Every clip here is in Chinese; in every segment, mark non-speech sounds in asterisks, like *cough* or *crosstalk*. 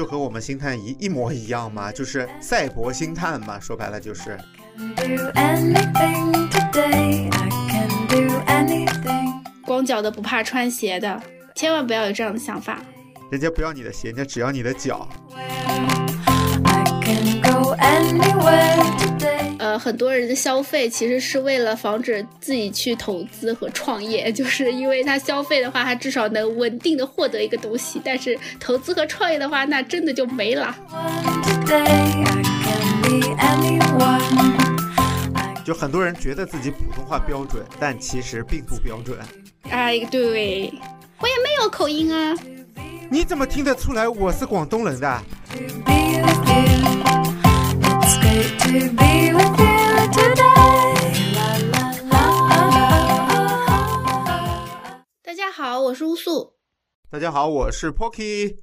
就和我们星探一一模一样嘛，就是赛博星探嘛，说白了就是。光脚的不怕穿鞋的，千万不要有这样的想法。人家不要你的鞋，人家只要你的脚。呃，很多人的消费其实是为了防止自己去投资和创业，*laughs* 就是因为他消费的话，他至少能稳定的获得一个东西。但是投资和创业的话，那真的就没了。*laughs* 就很多人觉得自己普通话标准，但其实并不标准。哎，对，我也没有口音啊。你怎么听得出来我是广东人的？大家好，我是乌素。大家好，我是 Pocky。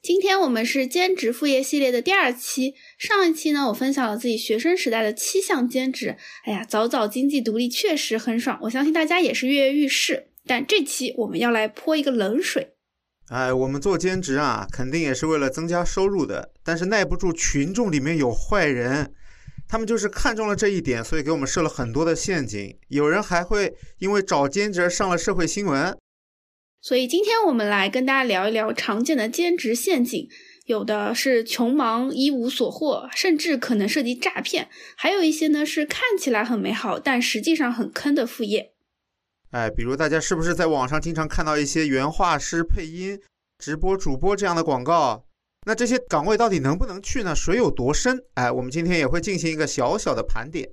今天我们是兼职副业系列的第二期。上一期呢，我分享了自己学生时代的七项兼职。哎呀，早早经济独立确实很爽，我相信大家也是跃跃欲试。但这期我们要来泼一个冷水。哎，我们做兼职啊，肯定也是为了增加收入的。但是耐不住群众里面有坏人，他们就是看中了这一点，所以给我们设了很多的陷阱。有人还会因为找兼职上了社会新闻。所以今天我们来跟大家聊一聊常见的兼职陷阱。有的是穷忙一无所获，甚至可能涉及诈骗；还有一些呢是看起来很美好，但实际上很坑的副业。哎，比如大家是不是在网上经常看到一些原画师、配音、直播主播这样的广告？那这些岗位到底能不能去呢？水有多深？哎，我们今天也会进行一个小小的盘点。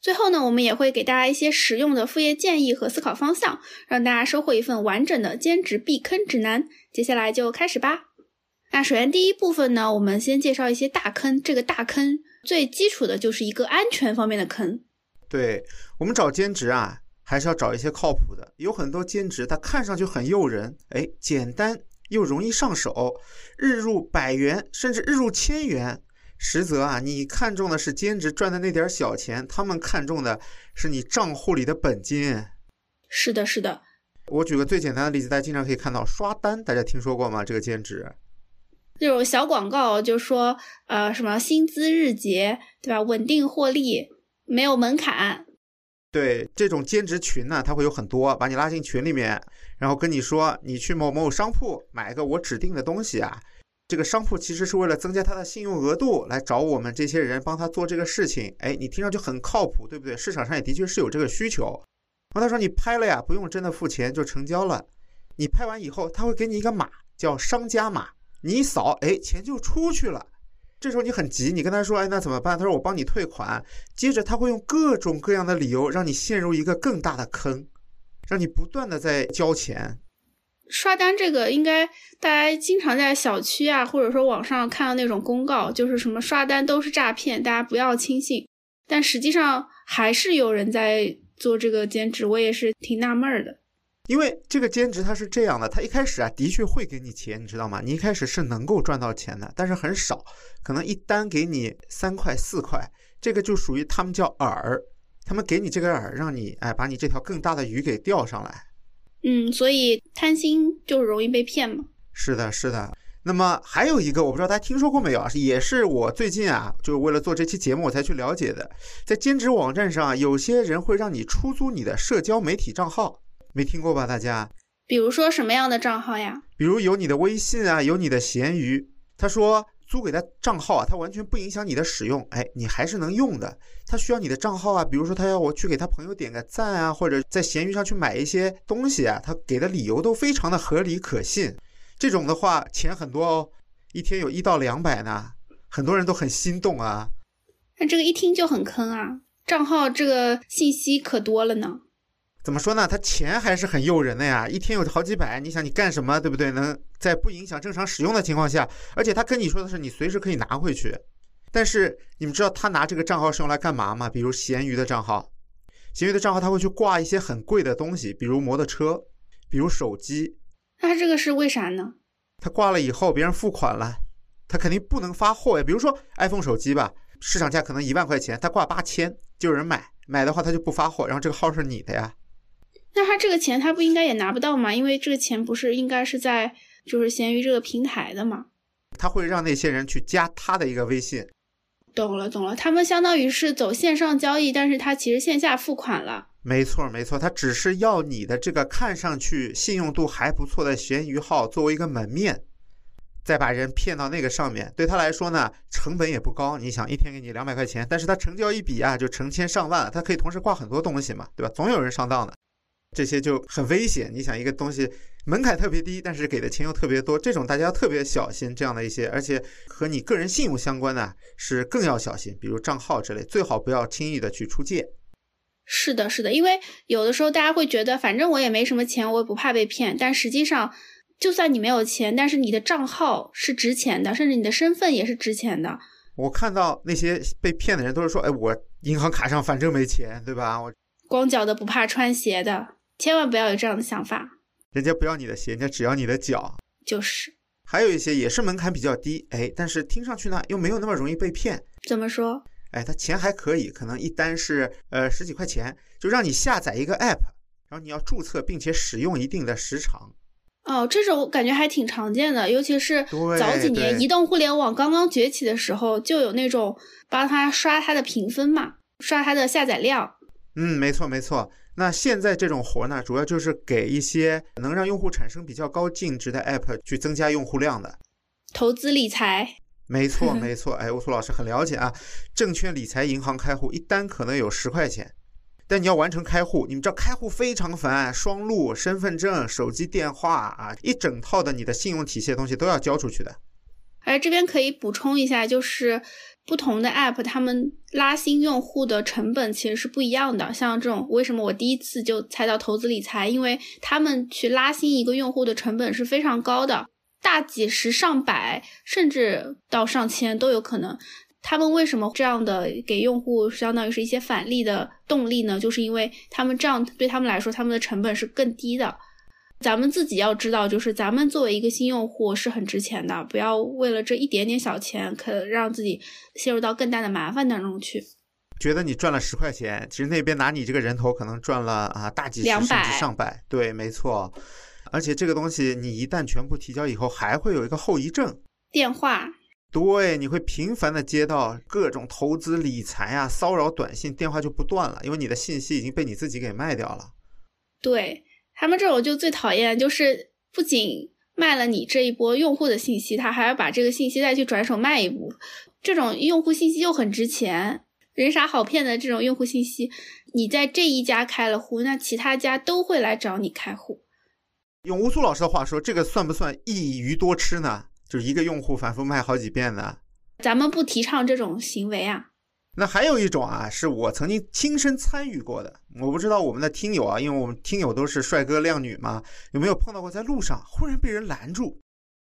最后呢，我们也会给大家一些实用的副业建议和思考方向，让大家收获一份完整的兼职避坑指南。接下来就开始吧。那首先第一部分呢，我们先介绍一些大坑。这个大坑最基础的就是一个安全方面的坑。对我们找兼职啊。还是要找一些靠谱的。有很多兼职，它看上去很诱人，哎，简单又容易上手，日入百元甚至日入千元。实则啊，你看中的是兼职赚的那点小钱，他们看中的是你账户里的本金。是的，是的。我举个最简单的例子，大家经常可以看到刷单，大家听说过吗？这个兼职，这种小广告就说，呃，什么薪资日结，对吧？稳定获利，没有门槛。对这种兼职群呢，他会有很多，把你拉进群里面，然后跟你说，你去某某商铺买一个我指定的东西啊。这个商铺其实是为了增加他的信用额度，来找我们这些人帮他做这个事情。哎，你听上去很靠谱，对不对？市场上也的确是有这个需求。然后他说你拍了呀，不用真的付钱就成交了。你拍完以后，他会给你一个码，叫商家码，你一扫，哎，钱就出去了。这时候你很急，你跟他说：“哎，那怎么办？”他说：“我帮你退款。”接着他会用各种各样的理由让你陷入一个更大的坑，让你不断的在交钱。刷单这个应该大家经常在小区啊，或者说网上看到那种公告，就是什么刷单都是诈骗，大家不要轻信。但实际上还是有人在做这个兼职，我也是挺纳闷的。因为这个兼职它是这样的，它一开始啊的确会给你钱，你知道吗？你一开始是能够赚到钱的，但是很少，可能一单给你三块四块，这个就属于他们叫饵，他们给你这个饵，让你哎把你这条更大的鱼给钓上来。嗯，所以贪心就容易被骗嘛。是的，是的。那么还有一个，我不知道大家听说过没有啊？也是我最近啊，就是为了做这期节目我才去了解的，在兼职网站上，有些人会让你出租你的社交媒体账号。没听过吧，大家？比如说什么样的账号呀？比如有你的微信啊，有你的闲鱼。他说租给他账号啊，他完全不影响你的使用，哎，你还是能用的。他需要你的账号啊，比如说他要我去给他朋友点个赞啊，或者在闲鱼上去买一些东西啊，他给的理由都非常的合理可信。这种的话钱很多哦，一天有一到两百呢，很多人都很心动啊。那这个一听就很坑啊，账号这个信息可多了呢。怎么说呢？他钱还是很诱人的呀，一天有好几百，你想你干什么，对不对？能在不影响正常使用的情况下，而且他跟你说的是你随时可以拿回去。但是你们知道他拿这个账号是用来干嘛吗？比如闲鱼的账号，闲鱼的账号他会去挂一些很贵的东西，比如摩托车，比如手机。那他这个是为啥呢？他挂了以后，别人付款了，他肯定不能发货呀。比如说 iPhone 手机吧，市场价可能一万块钱，他挂八千，就有人买，买的话他就不发货，然后这个号是你的呀。那他这个钱他不应该也拿不到吗？因为这个钱不是应该是在就是闲鱼这个平台的吗？他会让那些人去加他的一个微信。懂了，懂了，他们相当于是走线上交易，但是他其实线下付款了。没错，没错，他只是要你的这个看上去信用度还不错的闲鱼号作为一个门面，再把人骗到那个上面。对他来说呢，成本也不高。你想，一天给你两百块钱，但是他成交一笔啊，就成千上万，他可以同时挂很多东西嘛，对吧？总有人上当的，这些就很危险。你想，一个东西门槛特别低，但是给的钱又特别多，这种大家要特别小心。这样的一些，而且和你个人信用相关的，是更要小心，比如账号之类，最好不要轻易的去出借。是的，是的，因为有的时候大家会觉得，反正我也没什么钱，我也不怕被骗。但实际上，就算你没有钱，但是你的账号是值钱的，甚至你的身份也是值钱的。我看到那些被骗的人都是说：“哎，我银行卡上反正没钱，对吧？”我光脚的不怕穿鞋的，千万不要有这样的想法。人家不要你的鞋，人家只要你的脚。就是。还有一些也是门槛比较低，哎，但是听上去呢又没有那么容易被骗。怎么说？哎，他钱还可以，可能一单是呃十几块钱，就让你下载一个 app，然后你要注册并且使用一定的时长。哦，这种感觉还挺常见的，尤其是早几年移动互联网刚刚崛起的时候，就有那种帮他刷他的评分嘛，刷他的下载量。嗯，没错没错。那现在这种活呢，主要就是给一些能让用户产生比较高净值的 app 去增加用户量的。投资理财。没错，*laughs* 没错，哎，乌苏老师很了解啊。证券理财银行开户一单可能有十块钱，但你要完成开户，你们知道开户非常烦，双录、身份证、手机电话啊，一整套的你的信用体系的东西都要交出去的。哎，这边可以补充一下，就是不同的 app 他们拉新用户的成本其实是不一样的。像这种，为什么我第一次就猜到投资理财？因为他们去拉新一个用户的成本是非常高的。大几十上百，甚至到上千都有可能。他们为什么这样的给用户相当于是一些返利的动力呢？就是因为他们这样对他们来说，他们的成本是更低的。咱们自己要知道，就是咱们作为一个新用户是很值钱的，不要为了这一点点小钱，可让自己陷入到更大的麻烦当中去。觉得你赚了十块钱，其实那边拿你这个人头可能赚了啊大几十甚至上百。对，没错。而且这个东西，你一旦全部提交以后，还会有一个后遗症。电话，对，你会频繁的接到各种投资理财啊骚扰短信，电话就不断了，因为你的信息已经被你自己给卖掉了。对他们这种就最讨厌，就是不仅卖了你这一波用户的信息，他还要把这个信息再去转手卖一步。这种用户信息又很值钱，人傻好骗的这种用户信息，你在这一家开了户，那其他家都会来找你开户。用乌苏老师的话说，这个算不算一鱼多吃呢？就是一个用户反复卖好几遍呢？咱们不提倡这种行为啊。那还有一种啊，是我曾经亲身参与过的。我不知道我们的听友啊，因为我们听友都是帅哥靓女嘛，有没有碰到过在路上忽然被人拦住？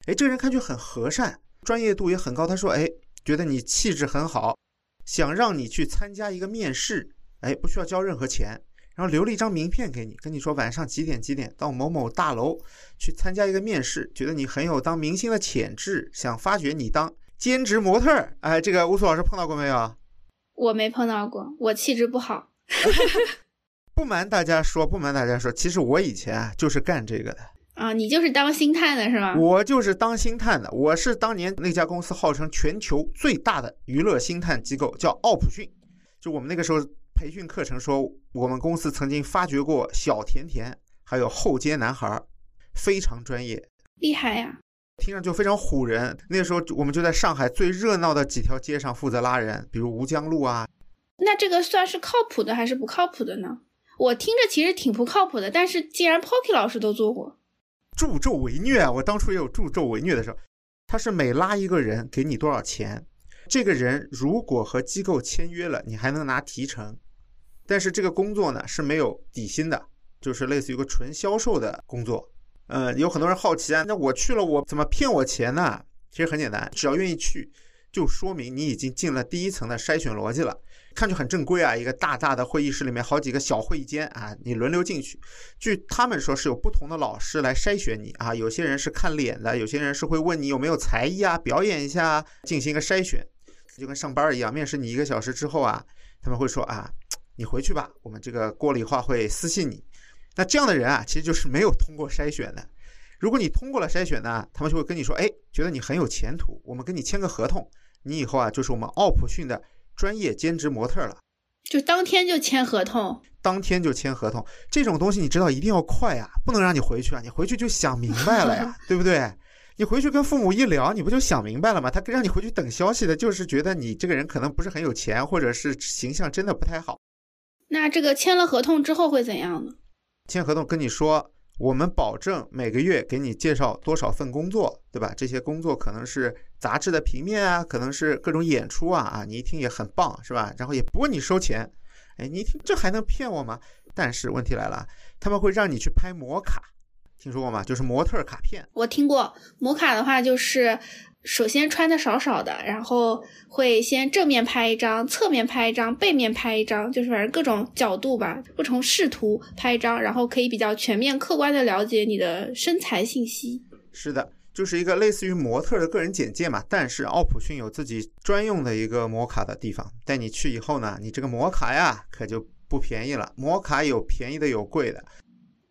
哎，这个人看去很和善，专业度也很高。他说：“哎，觉得你气质很好，想让你去参加一个面试，哎，不需要交任何钱。”然后留了一张名片给你，跟你说晚上几点几点到某某大楼去参加一个面试，觉得你很有当明星的潜质，想发掘你当兼职模特儿。哎，这个乌苏老师碰到过没有？我没碰到过，我气质不好。*laughs* 不瞒大家说，不瞒大家说，其实我以前啊就是干这个的啊。你就是当星探的是吧？我就是当星探的，我是当年那家公司号称全球最大的娱乐星探机构，叫奥普讯。就我们那个时候。培训课程说，我们公司曾经发掘过小甜甜，还有后街男孩，非常专业，厉害呀！听上就非常唬人。那个时候我们就在上海最热闹的几条街上负责拉人，比如吴江路啊。那这个算是靠谱的还是不靠谱的呢？我听着其实挺不靠谱的，但是既然 Pocky 老师都做过，助纣为虐啊！我当初也有助纣为虐的时候。他是每拉一个人给你多少钱，这个人如果和机构签约了，你还能拿提成。但是这个工作呢是没有底薪的，就是类似于一个纯销售的工作。呃，有很多人好奇啊，那我去了，我怎么骗我钱呢？其实很简单，只要愿意去，就说明你已经进了第一层的筛选逻辑了。看去很正规啊，一个大大的会议室里面好几个小会议间啊，你轮流进去。据他们说是有不同的老师来筛选你啊，有些人是看脸的，有些人是会问你有没有才艺啊，表演一下，进行一个筛选，就跟上班一样。面试你一个小时之后啊，他们会说啊。你回去吧，我们这个郭里话会私信你。那这样的人啊，其实就是没有通过筛选的。如果你通过了筛选呢，他们就会跟你说，哎，觉得你很有前途，我们跟你签个合同，你以后啊就是我们奥普逊的专业兼职模特了。就当天就签合同，当天就签合同，这种东西你知道一定要快啊，不能让你回去啊，你回去就想明白了呀，*laughs* 对不对？你回去跟父母一聊，你不就想明白了吗？他让你回去等消息的，就是觉得你这个人可能不是很有钱，或者是形象真的不太好。那这个签了合同之后会怎样呢？签合同跟你说，我们保证每个月给你介绍多少份工作，对吧？这些工作可能是杂志的平面啊，可能是各种演出啊啊，你一听也很棒，是吧？然后也不问你收钱，哎，你一听这还能骗我吗？但是问题来了，他们会让你去拍模卡，听说过吗？就是模特卡片。我听过，模卡的话就是首先穿的少少的，然后会先正面拍一张，侧面拍一张，背面拍一张，就是反正各种角度吧，不同视图拍一张，然后可以比较全面、客观的了解你的身材信息。是的，就是一个类似于模特的个人简介嘛。但是奥普逊有自己专用的一个模卡的地方，带你去以后呢，你这个模卡呀可就不便宜了。模卡有便宜的，有贵的。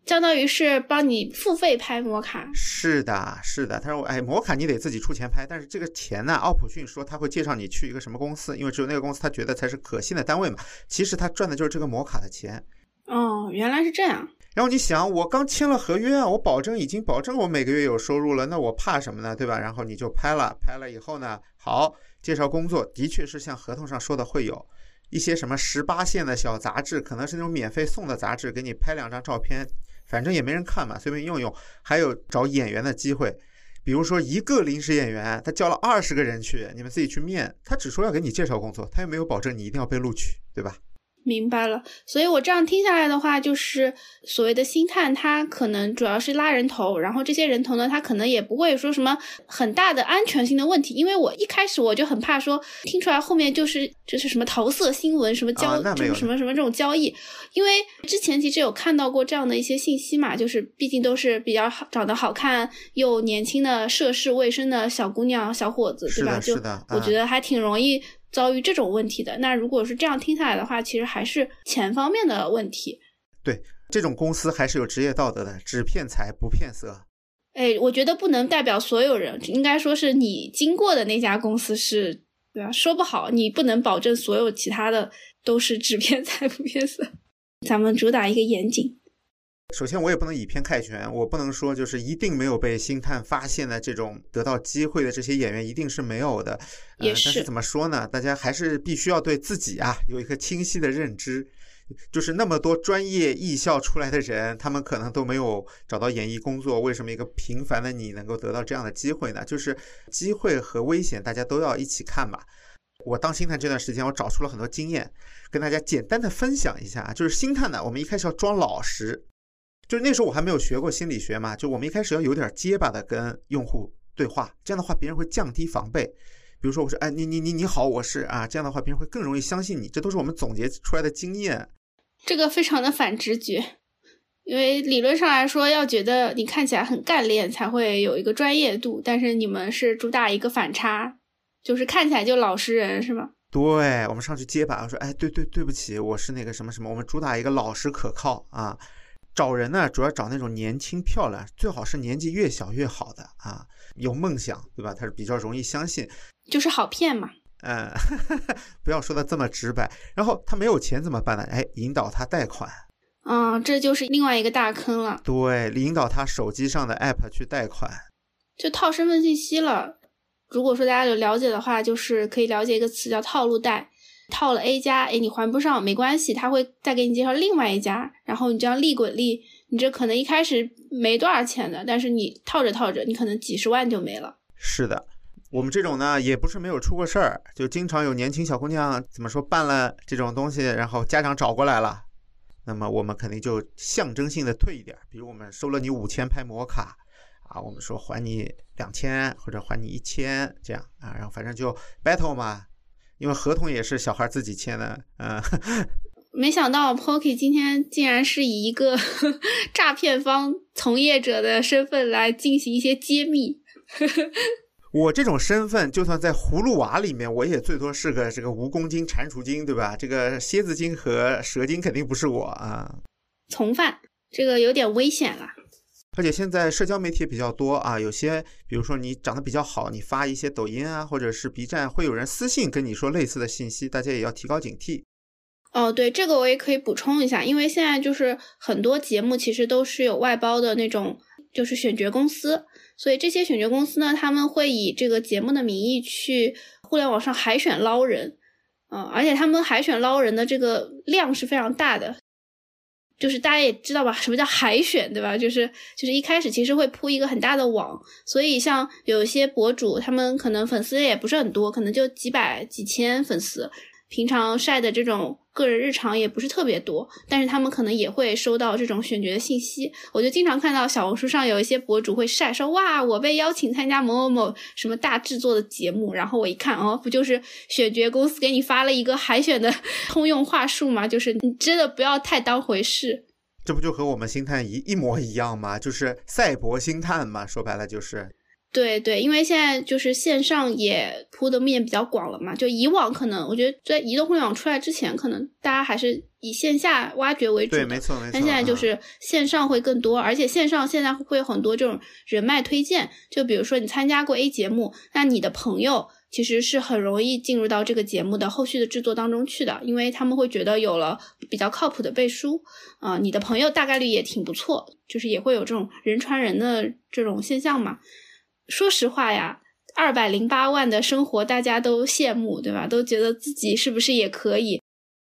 相当于是帮你付费拍摩卡，是的，是的。他说：“哎，摩卡你得自己出钱拍，但是这个钱呢，奥普逊说他会介绍你去一个什么公司，因为只有那个公司他觉得才是可信的单位嘛。其实他赚的就是这个摩卡的钱。哦，原来是这样。然后你想，我刚签了合约啊，我保证已经保证我每个月有收入了，那我怕什么呢？对吧？然后你就拍了，拍了以后呢，好，介绍工作的确是像合同上说的会有一些什么十八线的小杂志，可能是那种免费送的杂志，给你拍两张照片。”反正也没人看嘛，随便用用。还有找演员的机会，比如说一个临时演员，他叫了二十个人去，你们自己去面，他只说要给你介绍工作，他又没有保证你一定要被录取，对吧？明白了，所以我这样听下来的话，就是所谓的星探，它可能主要是拉人头，然后这些人头呢，他可能也不会说什么很大的安全性的问题。因为我一开始我就很怕说听出来后面就是就是什么桃色新闻，什么交什么什么什么这种交易。因为之前其实有看到过这样的一些信息嘛，就是毕竟都是比较好长得好看又年轻的涉世未深的小姑娘小伙子，对吧？就我觉得还挺容易。遭遇这种问题的，那如果是这样听下来的话，其实还是钱方面的问题。对，这种公司还是有职业道德的，只骗财不骗色。哎，我觉得不能代表所有人，应该说是你经过的那家公司是，对吧？说不好，你不能保证所有其他的都是只骗财不骗色。咱们主打一个严谨。首先，我也不能以偏概全，我不能说就是一定没有被星探发现的这种得到机会的这些演员一定是没有的。也是。但是怎么说呢？大家还是必须要对自己啊有一个清晰的认知，就是那么多专业艺校出来的人，他们可能都没有找到演艺工作，为什么一个平凡的你能够得到这样的机会呢？就是机会和危险，大家都要一起看吧。我当星探这段时间，我找出了很多经验，跟大家简单的分享一下啊。就是星探呢，我们一开始要装老实。就是那时候我还没有学过心理学嘛，就我们一开始要有点结巴的跟用户对话，这样的话别人会降低防备。比如说我说，哎，你你你你好，我是啊，这样的话别人会更容易相信你。这都是我们总结出来的经验。这个非常的反直觉，因为理论上来说要觉得你看起来很干练才会有一个专业度，但是你们是主打一个反差，就是看起来就老实人是吗？对，我们上去结巴，我说，哎，对对对不起，我是那个什么什么，我们主打一个老实可靠啊。找人呢，主要找那种年轻漂亮，最好是年纪越小越好的啊，有梦想，对吧？他是比较容易相信，就是好骗嘛。嗯，*laughs* 不要说的这么直白。然后他没有钱怎么办呢？哎，引导他贷款。嗯，这就是另外一个大坑了。对，引导他手机上的 app 去贷款，就套身份信息了。如果说大家有了解的话，就是可以了解一个词叫套路贷。套了 A 家，哎，你还不上没关系，他会再给你介绍另外一家，然后你这样利滚利，你这可能一开始没多少钱的，但是你套着套着，你可能几十万就没了。是的，我们这种呢也不是没有出过事儿，就经常有年轻小姑娘怎么说办了这种东西，然后家长找过来了，那么我们肯定就象征性的退一点，比如我们收了你五千拍摩卡，啊，我们说还你两千或者还你一千这样啊，然后反正就 battle 嘛。因为合同也是小孩自己签的，嗯，*laughs* 没想到 Pocky 今天竟然是以一个 *laughs* 诈骗方从业者的身份来进行一些揭秘。*laughs* 我这种身份，就算在葫芦娃里面，我也最多是个这个蜈蚣精、蟾蜍精，对吧？这个蝎子精和蛇精肯定不是我啊。从犯，这个有点危险了。而且现在社交媒体比较多啊，有些比如说你长得比较好，你发一些抖音啊，或者是 B 站，会有人私信跟你说类似的信息，大家也要提高警惕。哦，对，这个我也可以补充一下，因为现在就是很多节目其实都是有外包的那种，就是选角公司，所以这些选角公司呢，他们会以这个节目的名义去互联网上海选捞人，嗯，而且他们海选捞人的这个量是非常大的。就是大家也知道吧，什么叫海选，对吧？就是就是一开始其实会铺一个很大的网，所以像有一些博主，他们可能粉丝也不是很多，可能就几百几千粉丝。平常晒的这种个人日常也不是特别多，但是他们可能也会收到这种选角的信息。我就经常看到小红书上有一些博主会晒说：“哇，我被邀请参加某某某什么大制作的节目。”然后我一看，哦，不就是选角公司给你发了一个海选的 *laughs* 通用话术吗？就是你真的不要太当回事。这不就和我们星探一一模一样吗？就是赛博星探嘛，说白了就是。对对，因为现在就是线上也铺的面比较广了嘛。就以往可能，我觉得在移动互联网出来之前，可能大家还是以线下挖掘为主。对，没错没错。但现在就是线上会更多，而且线上现在会有很多这种人脉推荐。就比如说你参加过 A 节目，那你的朋友其实是很容易进入到这个节目的后续的制作当中去的，因为他们会觉得有了比较靠谱的背书啊，你的朋友大概率也挺不错，就是也会有这种人传人的这种现象嘛。说实话呀，二百零八万的生活大家都羡慕，对吧？都觉得自己是不是也可以？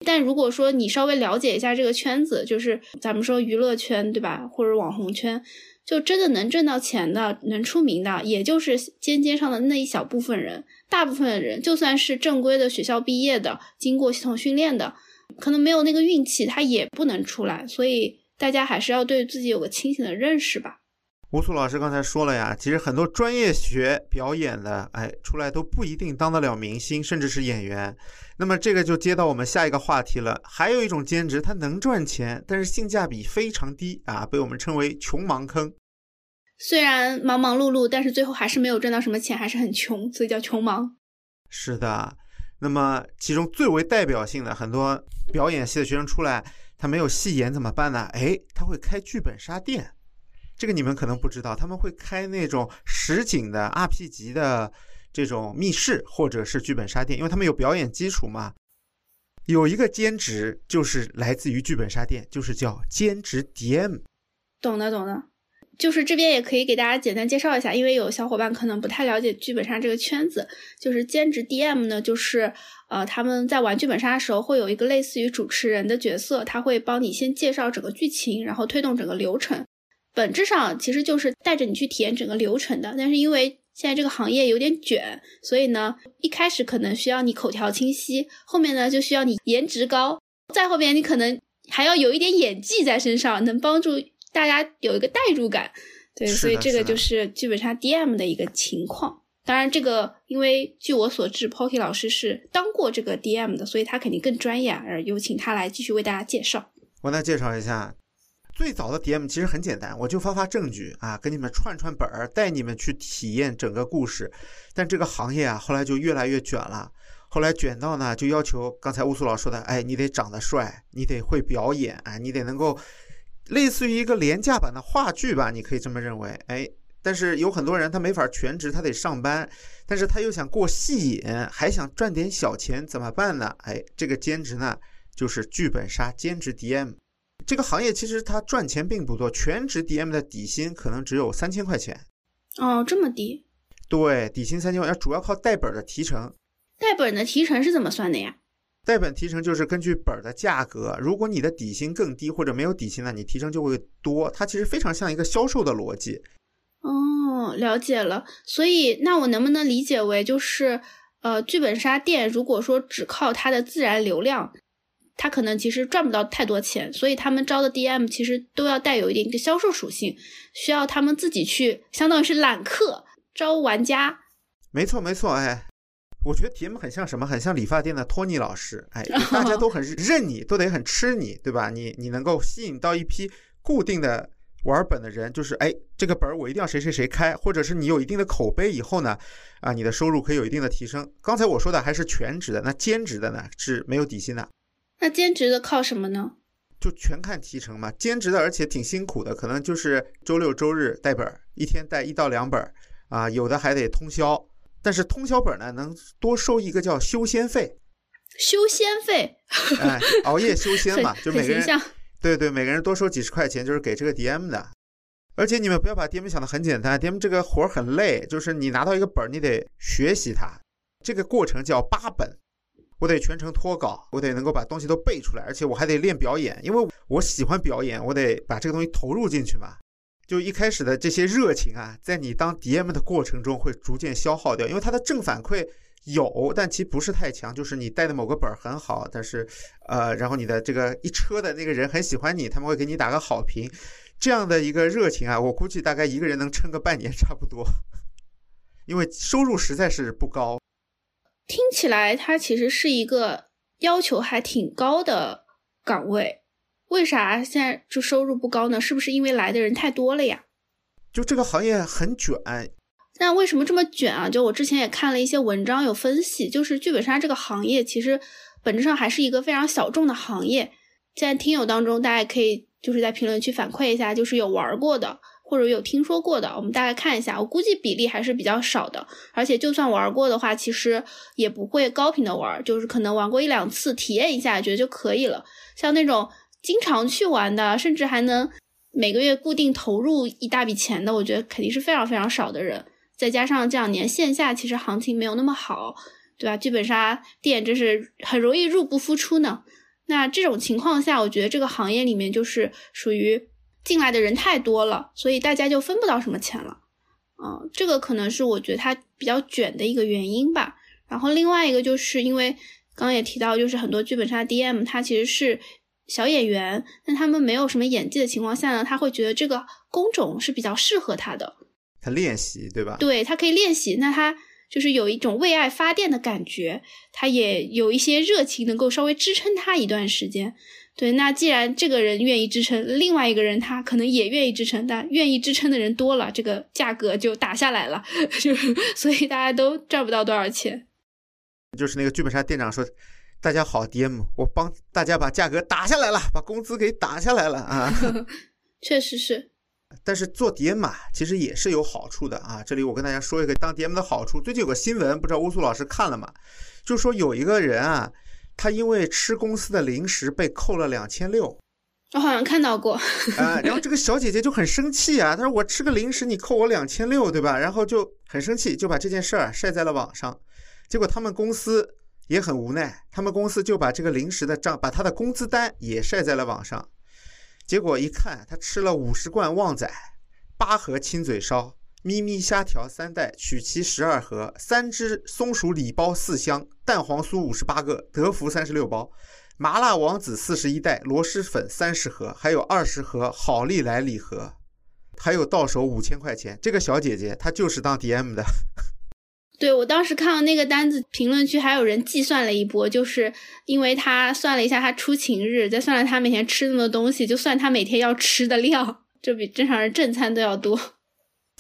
但如果说你稍微了解一下这个圈子，就是咱们说娱乐圈，对吧？或者网红圈，就真的能挣到钱的、能出名的，也就是尖尖上的那一小部分人。大部分人，就算是正规的学校毕业的，经过系统训练的，可能没有那个运气，他也不能出来。所以大家还是要对自己有个清醒的认识吧。吴素老师刚才说了呀，其实很多专业学表演的，哎，出来都不一定当得了明星，甚至是演员。那么这个就接到我们下一个话题了。还有一种兼职，它能赚钱，但是性价比非常低啊，被我们称为“穷忙坑”。虽然忙忙碌碌，但是最后还是没有赚到什么钱，还是很穷，所以叫穷忙。是的。那么其中最为代表性的，很多表演系的学生出来，他没有戏演怎么办呢？哎，他会开剧本杀店。这个你们可能不知道，他们会开那种实景的 RP 级的这种密室，或者是剧本杀店，因为他们有表演基础嘛。有一个兼职就是来自于剧本杀店，就是叫兼职 DM。懂的，懂的。就是这边也可以给大家简单介绍一下，因为有小伙伴可能不太了解剧本杀这个圈子。就是兼职 DM 呢，就是呃他们在玩剧本杀的时候会有一个类似于主持人的角色，他会帮你先介绍整个剧情，然后推动整个流程。本质上其实就是带着你去体验整个流程的，但是因为现在这个行业有点卷，所以呢，一开始可能需要你口条清晰，后面呢就需要你颜值高，再后边你可能还要有一点演技在身上，能帮助大家有一个代入感。对，所以这个就是剧本杀 DM 的一个情况。当然，这个因为据我所知，Pocky 老师是当过这个 DM 的，所以他肯定更专业。而有请他来继续为大家介绍。我来介绍一下。最早的 DM 其实很简单，我就发发证据啊，跟你们串串本儿，带你们去体验整个故事。但这个行业啊，后来就越来越卷了。后来卷到呢，就要求刚才乌苏老说的，哎，你得长得帅，你得会表演啊，你得能够类似于一个廉价版的话剧吧，你可以这么认为。哎，但是有很多人他没法全职，他得上班，但是他又想过戏瘾，还想赚点小钱，怎么办呢？哎，这个兼职呢，就是剧本杀兼职 DM。这个行业其实它赚钱并不多，全职 DM 的底薪可能只有三千块钱。哦，这么低？对，底薪三千块钱，主要靠带本的提成。带本的提成是怎么算的呀？带本提成就是根据本的价格，如果你的底薪更低或者没有底薪呢，你提成就会多。它其实非常像一个销售的逻辑。哦，了解了。所以那我能不能理解为就是，呃，剧本杀店如果说只靠它的自然流量？他可能其实赚不到太多钱，所以他们招的 DM 其实都要带有一点的销售属性，需要他们自己去，相当于是揽客招玩家。没错没错，哎，我觉得 DM 很像什么？很像理发店的托尼老师，哎，*laughs* 大家都很认你，都得很吃你，对吧？你你能够吸引到一批固定的玩本的人，就是哎，这个本儿我一定要谁谁谁开，或者是你有一定的口碑以后呢，啊，你的收入可以有一定的提升。刚才我说的还是全职的，那兼职的呢是没有底薪的。那兼职的靠什么呢？就全看提成嘛。兼职的而且挺辛苦的，可能就是周六周日带本儿，一天带一到两本儿啊，有的还得通宵。但是通宵本呢，能多收一个叫修仙费。修仙费，哎，熬夜修仙嘛，就每个人。对对，每个人多收几十块钱，就是给这个 DM 的。而且你们不要把 DM 想的很简单，DM 这个活儿很累，就是你拿到一个本儿，你得学习它，这个过程叫八本。我得全程脱稿，我得能够把东西都背出来，而且我还得练表演，因为我喜欢表演，我得把这个东西投入进去嘛。就一开始的这些热情啊，在你当 DM 的过程中会逐渐消耗掉，因为它的正反馈有，但其不是太强。就是你带的某个本儿很好，但是呃，然后你的这个一车的那个人很喜欢你，他们会给你打个好评，这样的一个热情啊，我估计大概一个人能撑个半年 *laughs* 差不多，因为收入实在是不高。听起来它其实是一个要求还挺高的岗位，为啥现在就收入不高呢？是不是因为来的人太多了呀？就这个行业很卷，那为什么这么卷啊？就我之前也看了一些文章有分析，就是剧本杀这个行业其实本质上还是一个非常小众的行业。在听友当中，大家可以就是在评论区反馈一下，就是有玩过的或者有听说过的，我们大概看一下。我估计比例还是比较少的，而且就算玩过的话，其实也不会高频的玩，就是可能玩过一两次，体验一下，觉得就可以了。像那种经常去玩的，甚至还能每个月固定投入一大笔钱的，我觉得肯定是非常非常少的人。再加上这两年线下其实行情没有那么好，对吧？剧本杀店真是很容易入不敷出呢。那这种情况下，我觉得这个行业里面就是属于进来的人太多了，所以大家就分不到什么钱了。嗯，这个可能是我觉得它比较卷的一个原因吧。然后另外一个就是因为刚刚也提到，就是很多剧本杀 DM 他其实是小演员，但他们没有什么演技的情况下呢，他会觉得这个工种是比较适合他的。他练习对吧？对他可以练习，那他就是有一种为爱发电的感觉，他也有一些热情能够稍微支撑他一段时间。对，那既然这个人愿意支撑，另外一个人他可能也愿意支撑，但愿意支撑的人多了，这个价格就打下来了，*laughs* 就所以大家都赚不到多少钱。就是那个剧本杀店长说：“大家好，DM，我帮大家把价格打下来了，把工资给打下来了啊。*laughs* ”确实是。但是做 DM 嘛，其实也是有好处的啊。这里我跟大家说一个当 DM 的好处。最近有个新闻，不知道乌苏老师看了吗？就说有一个人啊，他因为吃公司的零食被扣了两千六。我好像看到过。*laughs* 啊，然后这个小姐姐就很生气啊，她说我吃个零食你扣我两千六，对吧？然后就很生气，就把这件事儿晒在了网上。结果他们公司也很无奈，他们公司就把这个零食的账，把他的工资单也晒在了网上。结果一看，他吃了五十罐旺仔，八盒亲嘴烧，咪咪虾条三袋，曲奇十二盒，三只松鼠礼包四箱，蛋黄酥五十八个，德芙三十六包，麻辣王子四十一袋，螺蛳粉三十盒，还有二十盒好利来礼盒，还有到手五千块钱。这个小姐姐她就是当 DM 的。*laughs* 对我当时看到那个单子，评论区还有人计算了一波，就是因为他算了一下他出勤日，再算了他每天吃那么多东西，就算他每天要吃的量，就比正常人正餐都要多。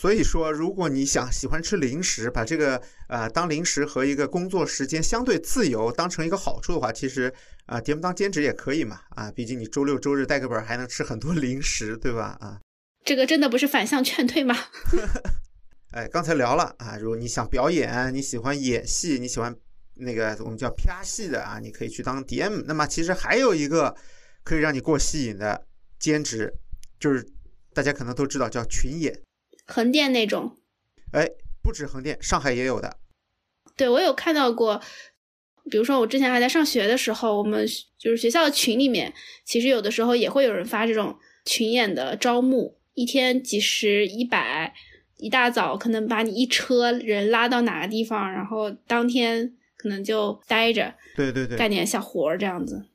所以说，如果你想喜欢吃零食，把这个呃当零食和一个工作时间相对自由当成一个好处的话，其实啊，DM 当兼职也可以嘛啊，毕竟你周六周日带个本还能吃很多零食，对吧啊？这个真的不是反向劝退吗？*laughs* 哎，刚才聊了啊，如果你想表演，你喜欢演戏，你喜欢那个我们叫啪戏的啊，你可以去当 DM。那么其实还有一个可以让你过戏瘾的兼职，就是大家可能都知道叫群演，横店那种。哎，不止横店，上海也有的。对，我有看到过。比如说我之前还在上学的时候，我们就是学校的群里面，其实有的时候也会有人发这种群演的招募，一天几十、一百。一大早可能把你一车人拉到哪个地方，然后当天可能就待着，对对对，干点小活儿这样子。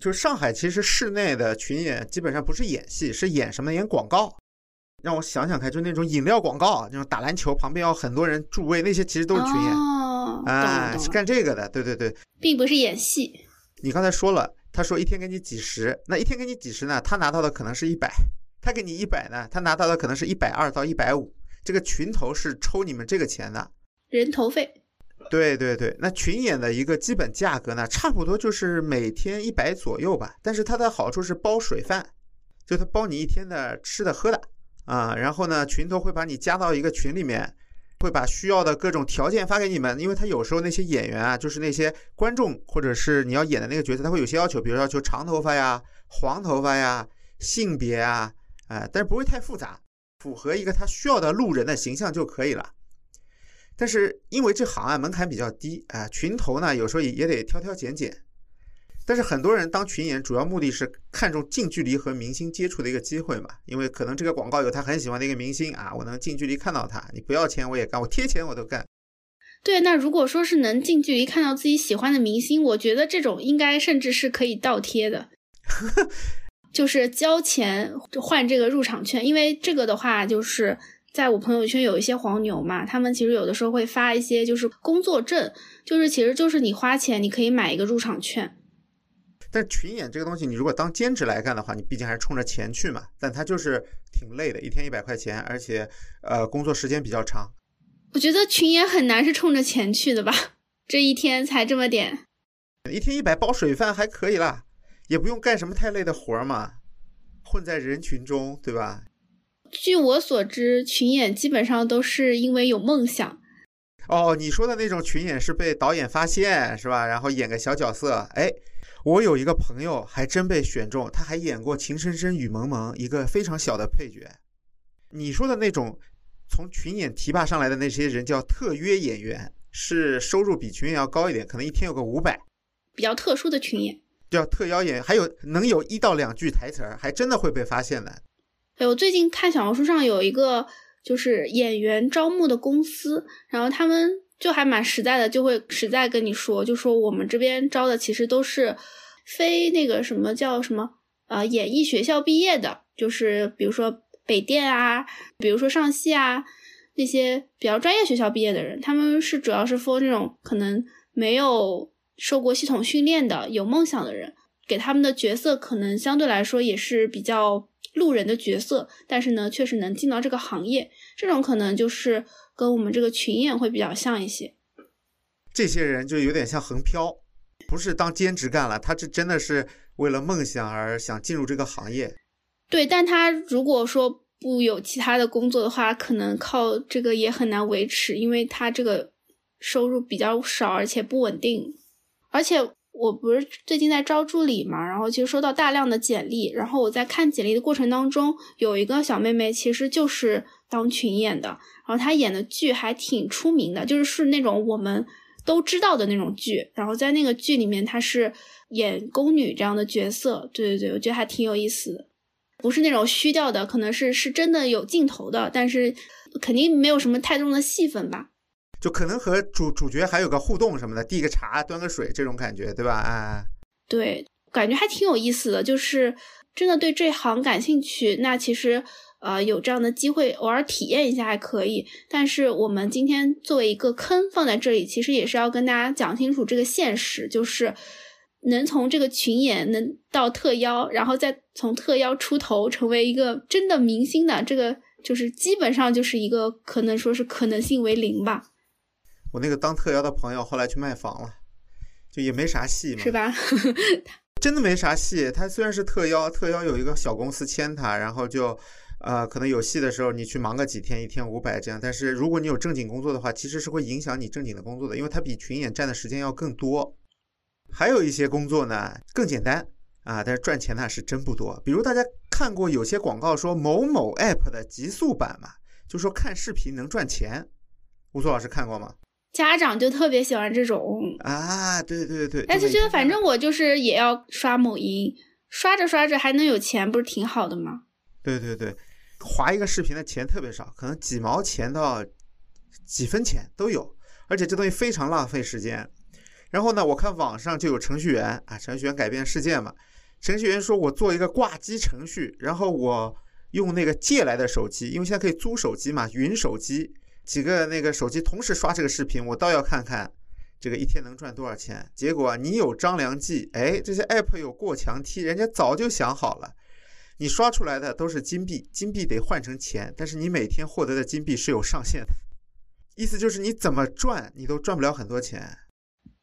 就是上海其实室内的群演基本上不是演戏，是演什么？演广告。让我想想看，就那种饮料广告，那种打篮球旁边要很多人助威，那些其实都是群演。哦，哎，是干这个的。对对对，并不是演戏。你刚才说了，他说一天给你几十，那一天给你几十呢？他拿到的可能是一百，他给你一百呢，他拿到的可能是一百二到一百五。这个群头是抽你们这个钱的，人头费。对对对，那群演的一个基本价格呢，差不多就是每天一百左右吧。但是它的好处是包水饭，就它包你一天的吃的喝的啊。然后呢，群头会把你加到一个群里面，会把需要的各种条件发给你们。因为他有时候那些演员啊，就是那些观众或者是你要演的那个角色，他会有些要求，比如要求长头发呀、黄头发呀、性别啊，哎，但是不会太复杂，符合一个他需要的路人的形象就可以了。但是因为这行啊门槛比较低啊，群头呢有时候也也得挑挑拣拣。但是很多人当群演主要目的是看重近距离和明星接触的一个机会嘛，因为可能这个广告有他很喜欢的一个明星啊，我能近距离看到他，你不要钱我也干，我贴钱我都干。对，那如果说是能近距离看到自己喜欢的明星，我觉得这种应该甚至是可以倒贴的，*laughs* 就是交钱换这个入场券，因为这个的话就是。在我朋友圈有一些黄牛嘛，他们其实有的时候会发一些就是工作证，就是其实就是你花钱你可以买一个入场券。但群演这个东西，你如果当兼职来干的话，你毕竟还是冲着钱去嘛。但它就是挺累的，一天一百块钱，而且呃工作时间比较长。我觉得群演很难是冲着钱去的吧？这一天才这么点，一天一百包水饭还可以啦，也不用干什么太累的活嘛，混在人群中，对吧？据我所知，群演基本上都是因为有梦想。哦，你说的那种群演是被导演发现是吧？然后演个小角色。哎，我有一个朋友还真被选中，他还演过《情深深雨蒙蒙》一个非常小的配角。你说的那种从群演提拔上来的那些人叫特约演员，是收入比群演要高一点，可能一天有个五百。比较特殊的群演叫特邀演员，还有能有一到两句台词儿，还真的会被发现的。哎，我最近看小红书上有一个就是演员招募的公司，然后他们就还蛮实在的，就会实在跟你说，就说我们这边招的其实都是非那个什么叫什么呃演艺学校毕业的，就是比如说北电啊，比如说上戏啊那些比较专业学校毕业的人，他们是主要是 for 那种可能没有受过系统训练的有梦想的人，给他们的角色可能相对来说也是比较。路人的角色，但是呢，确实能进到这个行业，这种可能就是跟我们这个群演会比较像一些。这些人就有点像横漂，不是当兼职干了，他这真的是为了梦想而想进入这个行业。对，但他如果说不有其他的工作的话，可能靠这个也很难维持，因为他这个收入比较少，而且不稳定，而且。我不是最近在招助理嘛，然后其实收到大量的简历，然后我在看简历的过程当中，有一个小妹妹其实就是当群演的，然后她演的剧还挺出名的，就是是那种我们都知道的那种剧，然后在那个剧里面她是演宫女这样的角色，对对对，我觉得还挺有意思的，不是那种虚掉的，可能是是真的有镜头的，但是肯定没有什么太重的戏份吧。就可能和主主角还有个互动什么的，递个茶、端个水这种感觉，对吧？啊，对，感觉还挺有意思的。就是真的对这行感兴趣，那其实呃有这样的机会，偶尔体验一下还可以。但是我们今天作为一个坑放在这里，其实也是要跟大家讲清楚这个现实，就是能从这个群演能到特邀，然后再从特邀出头成为一个真的明星的，这个就是基本上就是一个可能说是可能性为零吧。我那个当特邀的朋友后来去卖房了，就也没啥戏嘛，是吧？*laughs* 真的没啥戏。他虽然是特邀，特邀有一个小公司签他，然后就，呃，可能有戏的时候你去忙个几天，一天五百这样。但是如果你有正经工作的话，其实是会影响你正经的工作的，因为他比群演占的时间要更多。还有一些工作呢更简单啊，但是赚钱呢是真不多。比如大家看过有些广告说某某 app 的极速版嘛，就说看视频能赚钱。吴苏老师看过吗？家长就特别喜欢这种啊，对对对，他就觉得反正我就是也要刷某音，刷着刷着还能有钱，不是挺好的吗？对对对，划一个视频的钱特别少，可能几毛钱到几分钱都有，而且这东西非常浪费时间。然后呢，我看网上就有程序员啊，程序员改变世界嘛。程序员说我做一个挂机程序，然后我用那个借来的手机，因为现在可以租手机嘛，云手机。几个那个手机同时刷这个视频，我倒要看看这个一天能赚多少钱。结果你有张良计，哎，这些 app 有过墙梯，人家早就想好了。你刷出来的都是金币，金币得换成钱，但是你每天获得的金币是有上限的。意思就是你怎么赚，你都赚不了很多钱。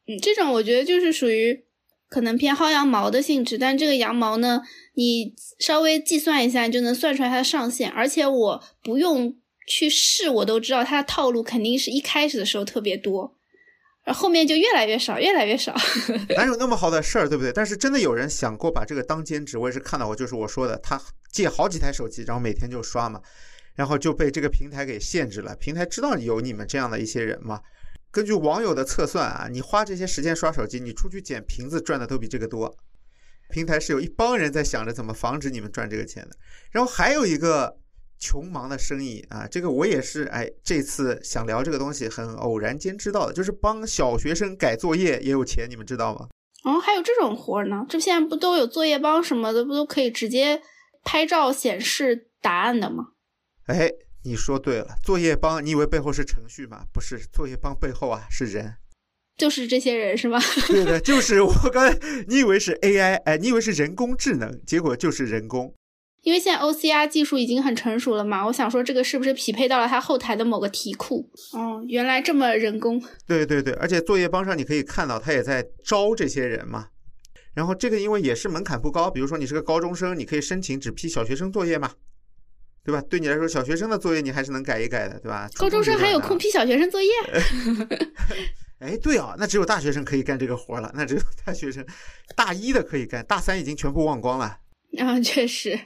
嗯，这种我觉得就是属于可能偏薅羊毛的性质，但这个羊毛呢，你稍微计算一下就能算出来它的上限，而且我不用去试，我都知道他的套路肯定是一开始的时候特别多，而后面就越来越少，越来越少。*laughs* 哪有那么好的事儿，对不对？但是真的有人想过把这个当兼职，我也是看到过，就是我说的，他借好几台手机，然后每天就刷嘛。然后就被这个平台给限制了。平台知道有你们这样的一些人吗？根据网友的测算啊，你花这些时间刷手机，你出去捡瓶子赚的都比这个多。平台是有一帮人在想着怎么防止你们赚这个钱的。然后还有一个穷忙的生意啊，这个我也是哎，这次想聊这个东西很偶然间知道的，就是帮小学生改作业也有钱，你们知道吗？哦，还有这种活呢？这现在不都有作业帮什么的，不都可以直接拍照显示答案的吗？哎，你说对了，作业帮，你以为背后是程序吗？不是，作业帮背后啊是人，就是这些人是吗？对的，就是我刚才，你以为是 AI，哎，你以为是人工智能，结果就是人工。因为现在 OCR 技术已经很成熟了嘛，我想说这个是不是匹配到了它后台的某个题库？哦，原来这么人工。对对对，而且作业帮上你可以看到，他也在招这些人嘛。然后这个因为也是门槛不高，比如说你是个高中生，你可以申请只批小学生作业嘛。对吧？对你来说，小学生的作业你还是能改一改的，对吧？高中生还有空批小学生作业？*laughs* 哎，对啊，那只有大学生可以干这个活了。那只有大学生，大一的可以干，大三已经全部忘光了。*laughs* 啊，确实。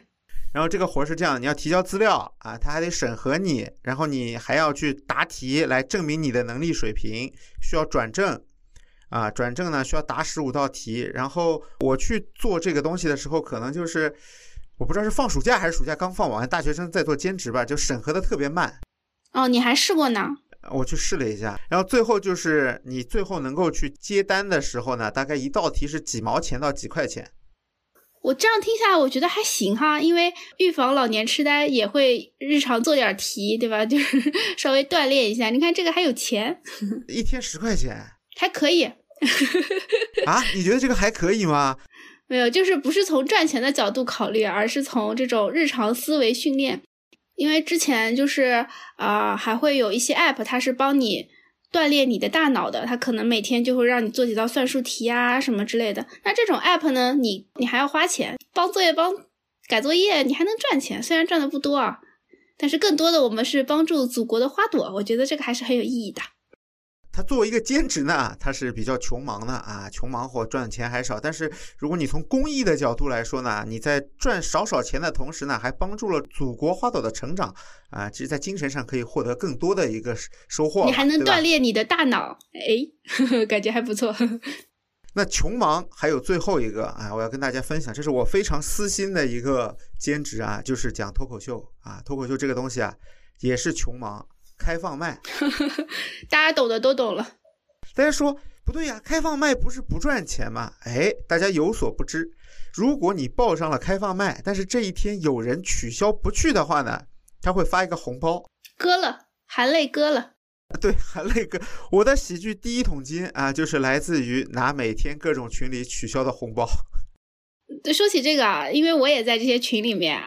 然后这个活是这样，你要提交资料啊，他还得审核你，然后你还要去答题来证明你的能力水平，需要转正啊，转正呢需要答十五道题。然后我去做这个东西的时候，可能就是。我不知道是放暑假还是暑假刚放完，大学生在做兼职吧，就审核的特别慢。哦，你还试过呢？我去试了一下，然后最后就是你最后能够去接单的时候呢，大概一道题是几毛钱到几块钱。我这样听下来，我觉得还行哈，因为预防老年痴呆也会日常做点题，对吧？*laughs* 就是稍微锻炼一下。你看这个还有钱，*laughs* 一天十块钱，还可以。啊？你觉得这个还可以吗？*laughs* 没有，就是不是从赚钱的角度考虑，而是从这种日常思维训练。因为之前就是啊，还会有一些 app，它是帮你锻炼你的大脑的，它可能每天就会让你做几道算术题啊什么之类的。那这种 app 呢，你你还要花钱，帮作业帮改作业，你还能赚钱，虽然赚的不多啊，但是更多的我们是帮助祖国的花朵，我觉得这个还是很有意义的。他作为一个兼职呢，他是比较穷忙的啊，穷忙活赚钱还少。但是如果你从公益的角度来说呢，你在赚少少钱的同时呢，还帮助了祖国花朵的成长啊，其实，在精神上可以获得更多的一个收获。你还能锻炼你的大脑，哎，*laughs* 感觉还不错。*laughs* 那穷忙还有最后一个啊，我要跟大家分享，这是我非常私心的一个兼职啊，就是讲脱口秀啊，脱口秀这个东西啊，也是穷忙。开放麦，*laughs* 大家懂的都懂了。大家说不对呀，开放麦不是不赚钱吗？哎，大家有所不知，如果你报上了开放麦，但是这一天有人取消不去的话呢，他会发一个红包，割了，含泪割了。*laughs* 对，含泪割。我的喜剧第一桶金啊，就是来自于拿每天各种群里取消的红包。*laughs* 说起这个啊，因为我也在这些群里面，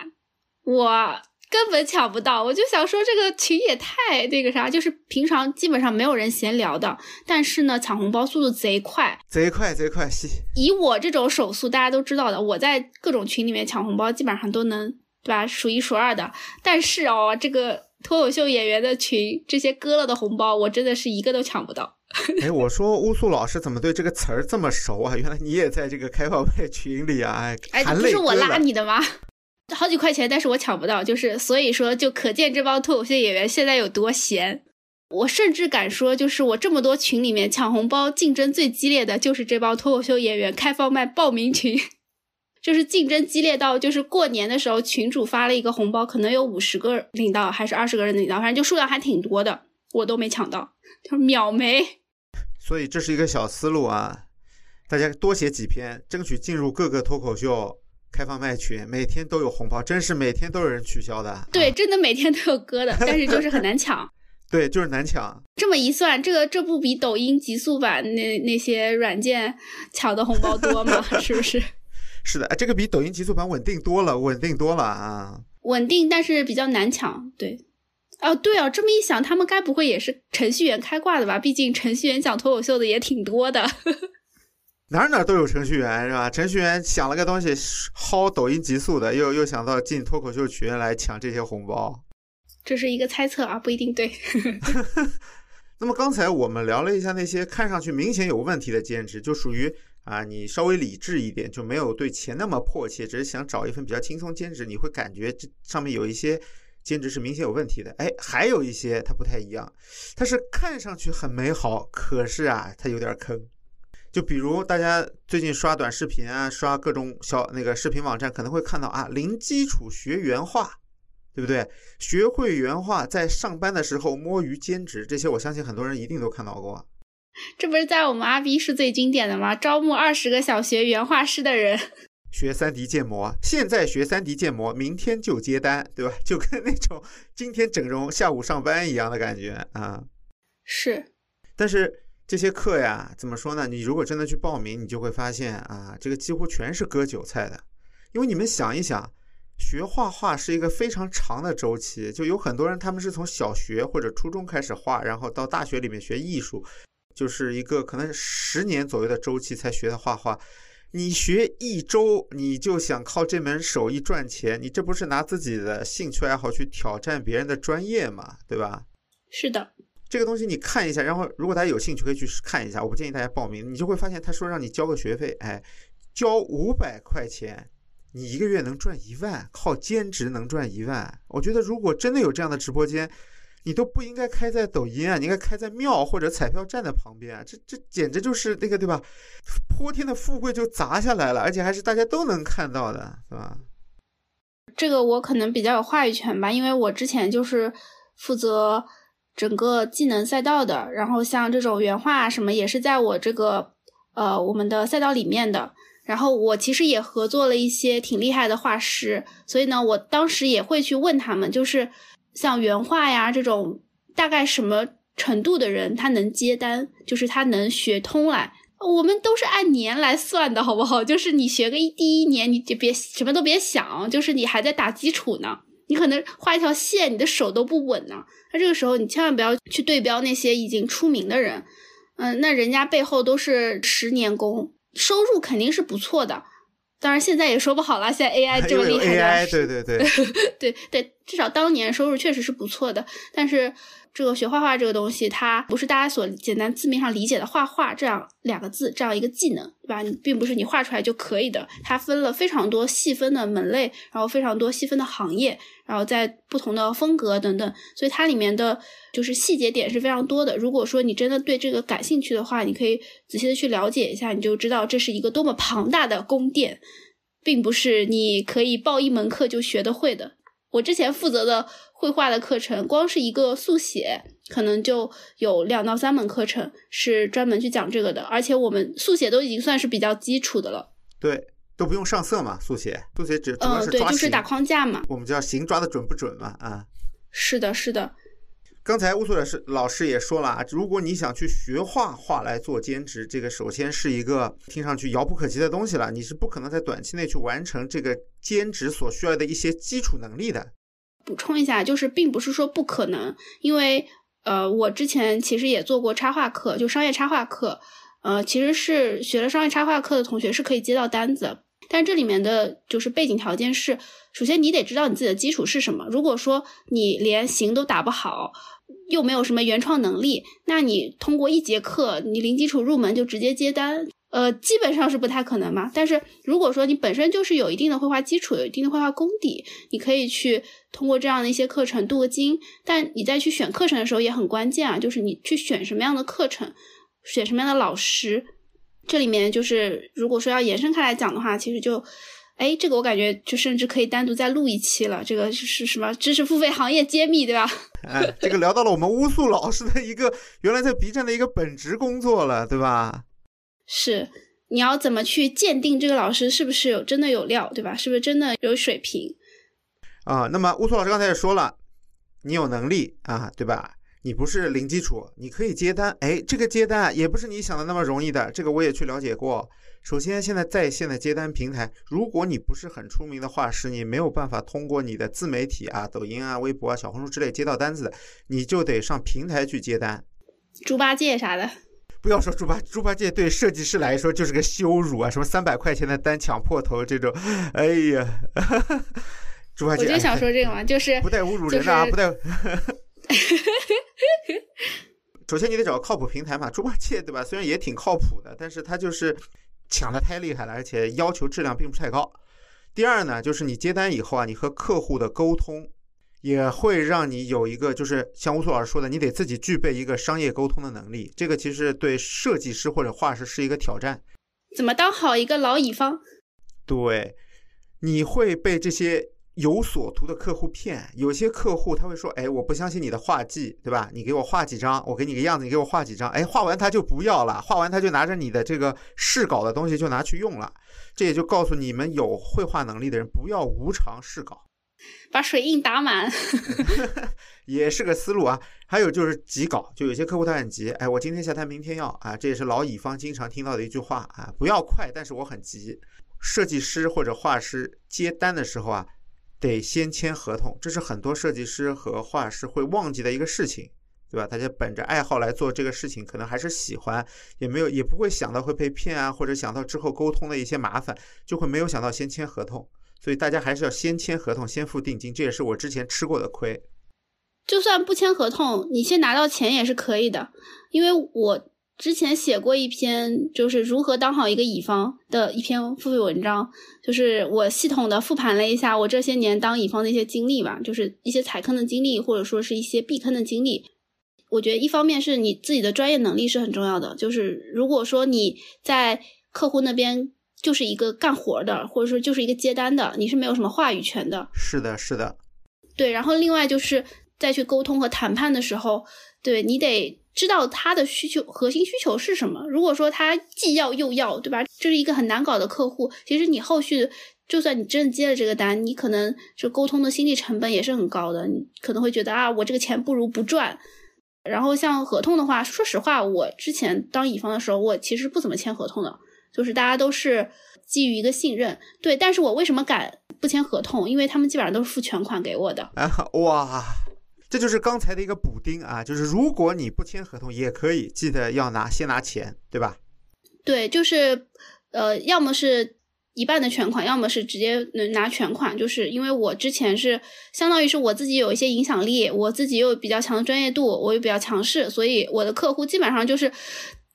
我。根本抢不到，我就想说这个群也太那个啥，就是平常基本上没有人闲聊的，但是呢，抢红包速度贼快，贼快贼快。以我这种手速，大家都知道的，我在各种群里面抢红包，基本上都能对吧，数一数二的。但是哦，这个脱口秀演员的群，这些割了的红包，我真的是一个都抢不到。哎，我说乌素老师怎么对这个词儿这么熟啊？原来你也在这个开放麦群里啊？哎，不是我拉你的吗？好几块钱，但是我抢不到，就是所以说，就可见这帮脱口秀演员现在有多闲。我甚至敢说，就是我这么多群里面抢红包竞争最激烈的就是这帮脱口秀演员开放麦报名群，*laughs* 就是竞争激烈到，就是过年的时候群主发了一个红包，可能有五十个领到，还是二十个人领到，反正就数量还挺多的，我都没抢到，就是秒没。所以这是一个小思路啊，大家多写几篇，争取进入各个脱口秀。开放麦群每天都有红包，真是每天都有人取消的。对，真的每天都有割的，但是 *laughs* 就是很难抢。*laughs* 对，就是难抢。这么一算，这个这不比抖音极速版那那些软件抢的红包多吗？*laughs* 是不是？是的，这个比抖音极速版稳定多了，稳定多了啊。稳定，但是比较难抢。对，哦，对哦，这么一想，他们该不会也是程序员开挂的吧？毕竟程序员讲脱口秀的也挺多的。哪哪都有程序员是吧？程序员想了个东西，薅抖音极速的，又又想到进脱口秀群来抢这些红包。这是一个猜测啊，不一定对。*laughs* *laughs* 那么刚才我们聊了一下那些看上去明显有问题的兼职，就属于啊，你稍微理智一点，就没有对钱那么迫切，只是想找一份比较轻松兼职，你会感觉这上面有一些兼职是明显有问题的。哎，还有一些它不太一样，它是看上去很美好，可是啊，它有点坑。就比如大家最近刷短视频啊，刷各种小那个视频网站，可能会看到啊，零基础学原画，对不对？学会原画，在上班的时候摸鱼兼职，这些我相信很多人一定都看到过。这不是在我们阿 B 是最经典的吗？招募二十个想学原画师的人，*laughs* 学三 D 建模，现在学三 D 建模，明天就接单，对吧？*laughs* 就跟那种今天整容，下午上班一样的感觉啊。是，但是。这些课呀，怎么说呢？你如果真的去报名，你就会发现啊，这个几乎全是割韭菜的。因为你们想一想，学画画是一个非常长的周期，就有很多人他们是从小学或者初中开始画，然后到大学里面学艺术，就是一个可能十年左右的周期才学的画画。你学一周，你就想靠这门手艺赚钱，你这不是拿自己的兴趣爱好去挑战别人的专业嘛？对吧？是的。这个东西你看一下，然后如果大家有兴趣可以去看一下。我不建议大家报名，你就会发现他说让你交个学费，哎，交五百块钱，你一个月能赚一万，靠兼职能赚一万。我觉得如果真的有这样的直播间，你都不应该开在抖音啊，你应该开在庙或者彩票站的旁边。这这简直就是那个对吧？泼天的富贵就砸下来了，而且还是大家都能看到的，是吧？这个我可能比较有话语权吧，因为我之前就是负责。整个技能赛道的，然后像这种原画什么也是在我这个呃我们的赛道里面的。然后我其实也合作了一些挺厉害的画师，所以呢，我当时也会去问他们，就是像原画呀这种大概什么程度的人他能接单，就是他能学通来。我们都是按年来算的，好不好？就是你学个一第一年，你就别什么都别想，就是你还在打基础呢。你可能画一条线，你的手都不稳呢。那这个时候，你千万不要去对标那些已经出名的人，嗯，那人家背后都是十年功，收入肯定是不错的。当然现在也说不好了，现在 AI *laughs* 这么厉害的，对对对，对对，*laughs* 至少当年收入确实是不错的，但是。这个学画画这个东西，它不是大家所简单字面上理解的画画这样两个字，这样一个技能，对吧？你并不是你画出来就可以的，它分了非常多细分的门类，然后非常多细分的行业，然后在不同的风格等等，所以它里面的就是细节点是非常多的。如果说你真的对这个感兴趣的话，你可以仔细的去了解一下，你就知道这是一个多么庞大的宫殿，并不是你可以报一门课就学得会的。我之前负责的。绘画的课程，光是一个速写，可能就有两到三门课程是专门去讲这个的。而且我们速写都已经算是比较基础的了。对，都不用上色嘛，速写，速写只主要是抓对，就是打框架嘛。我们叫形抓的准不准嘛？啊，是的，是的。刚才乌苏老师老师也说了啊，如果你想去学画画来做兼职，这个首先是一个听上去遥不可及的东西了，你是不可能在短期内去完成这个兼职所需要的一些基础能力的。补充一下，就是并不是说不可能，因为呃，我之前其实也做过插画课，就商业插画课，呃，其实是学了商业插画课的同学是可以接到单子，但这里面的就是背景条件是，首先你得知道你自己的基础是什么。如果说你连形都打不好，又没有什么原创能力，那你通过一节课，你零基础入门就直接接单。呃，基本上是不太可能嘛。但是如果说你本身就是有一定的绘画基础，有一定的绘画功底，你可以去通过这样的一些课程镀个金。但你在去选课程的时候也很关键啊，就是你去选什么样的课程，选什么样的老师。这里面就是如果说要延伸开来讲的话，其实就，哎，这个我感觉就甚至可以单独再录一期了。这个是什么知识付费行业揭秘，对吧？*laughs* 哎，这个聊到了我们乌素老师的一个原来在 B 站的一个本职工作了，对吧？是，你要怎么去鉴定这个老师是不是有真的有料，对吧？是不是真的有水平？啊，那么乌苏老师刚才也说了，你有能力啊，对吧？你不是零基础，你可以接单。哎，这个接单也不是你想的那么容易的，这个我也去了解过。首先，现在在线的接单平台，如果你不是很出名的画师，你没有办法通过你的自媒体啊、抖音啊、微博啊、小红书之类接到单子的，你就得上平台去接单。猪八戒啥的，不要说猪八猪八戒，对设计师来说就是个羞辱啊！什么三百块钱的单抢破头这种，哎呀，*laughs* 猪八戒，我就想说这个嘛，就是不带侮辱人的啊，不带。*laughs* 首先你得找个靠谱平台嘛，猪八戒对吧？虽然也挺靠谱的，但是他就是抢的太厉害了，而且要求质量并不是太高。第二呢，就是你接单以后啊，你和客户的沟通也会让你有一个，就是像乌苏老师说的，你得自己具备一个商业沟通的能力。这个其实对设计师或者画师是一个挑战。怎么当好一个老乙方？对，你会被这些。有所图的客户骗，有些客户他会说：“哎，我不相信你的画技，对吧？你给我画几张，我给你个样子，你给我画几张。哎，画完他就不要了，画完他就拿着你的这个试稿的东西就拿去用了。这也就告诉你们有绘画能力的人，不要无偿试稿，把水印打满，*laughs* 也是个思路啊。还有就是急稿，就有些客户他很急，哎，我今天下单，明天要啊，这也是老乙方经常听到的一句话啊，不要快，但是我很急。设计师或者画师接单的时候啊。得先签合同，这是很多设计师和画师会忘记的一个事情，对吧？大家本着爱好来做这个事情，可能还是喜欢，也没有也不会想到会被骗啊，或者想到之后沟通的一些麻烦，就会没有想到先签合同。所以大家还是要先签合同，先付定金，这也是我之前吃过的亏。就算不签合同，你先拿到钱也是可以的，因为我。之前写过一篇，就是如何当好一个乙方的一篇付费文章，就是我系统的复盘了一下我这些年当乙方的一些经历吧，就是一些踩坑的经历，或者说是一些避坑的经历。我觉得一方面是你自己的专业能力是很重要的，就是如果说你在客户那边就是一个干活的，或者说就是一个接单的，你是没有什么话语权的。是的，是的。对，然后另外就是再去沟通和谈判的时候，对你得。知道他的需求核心需求是什么？如果说他既要又要，对吧？这是一个很难搞的客户。其实你后续就算你真的接了这个单，你可能就沟通的心理成本也是很高的。你可能会觉得啊，我这个钱不如不赚。然后像合同的话，说实话，我之前当乙方的时候，我其实不怎么签合同的，就是大家都是基于一个信任。对，但是我为什么敢不签合同？因为他们基本上都是付全款给我的。啊，哇！这就是刚才的一个补丁啊，就是如果你不签合同也可以，记得要拿先拿钱，对吧？对，就是呃，要么是一半的全款，要么是直接能拿全款。就是因为我之前是相当于是我自己有一些影响力，我自己又比较强的专业度，我又比较强势，所以我的客户基本上就是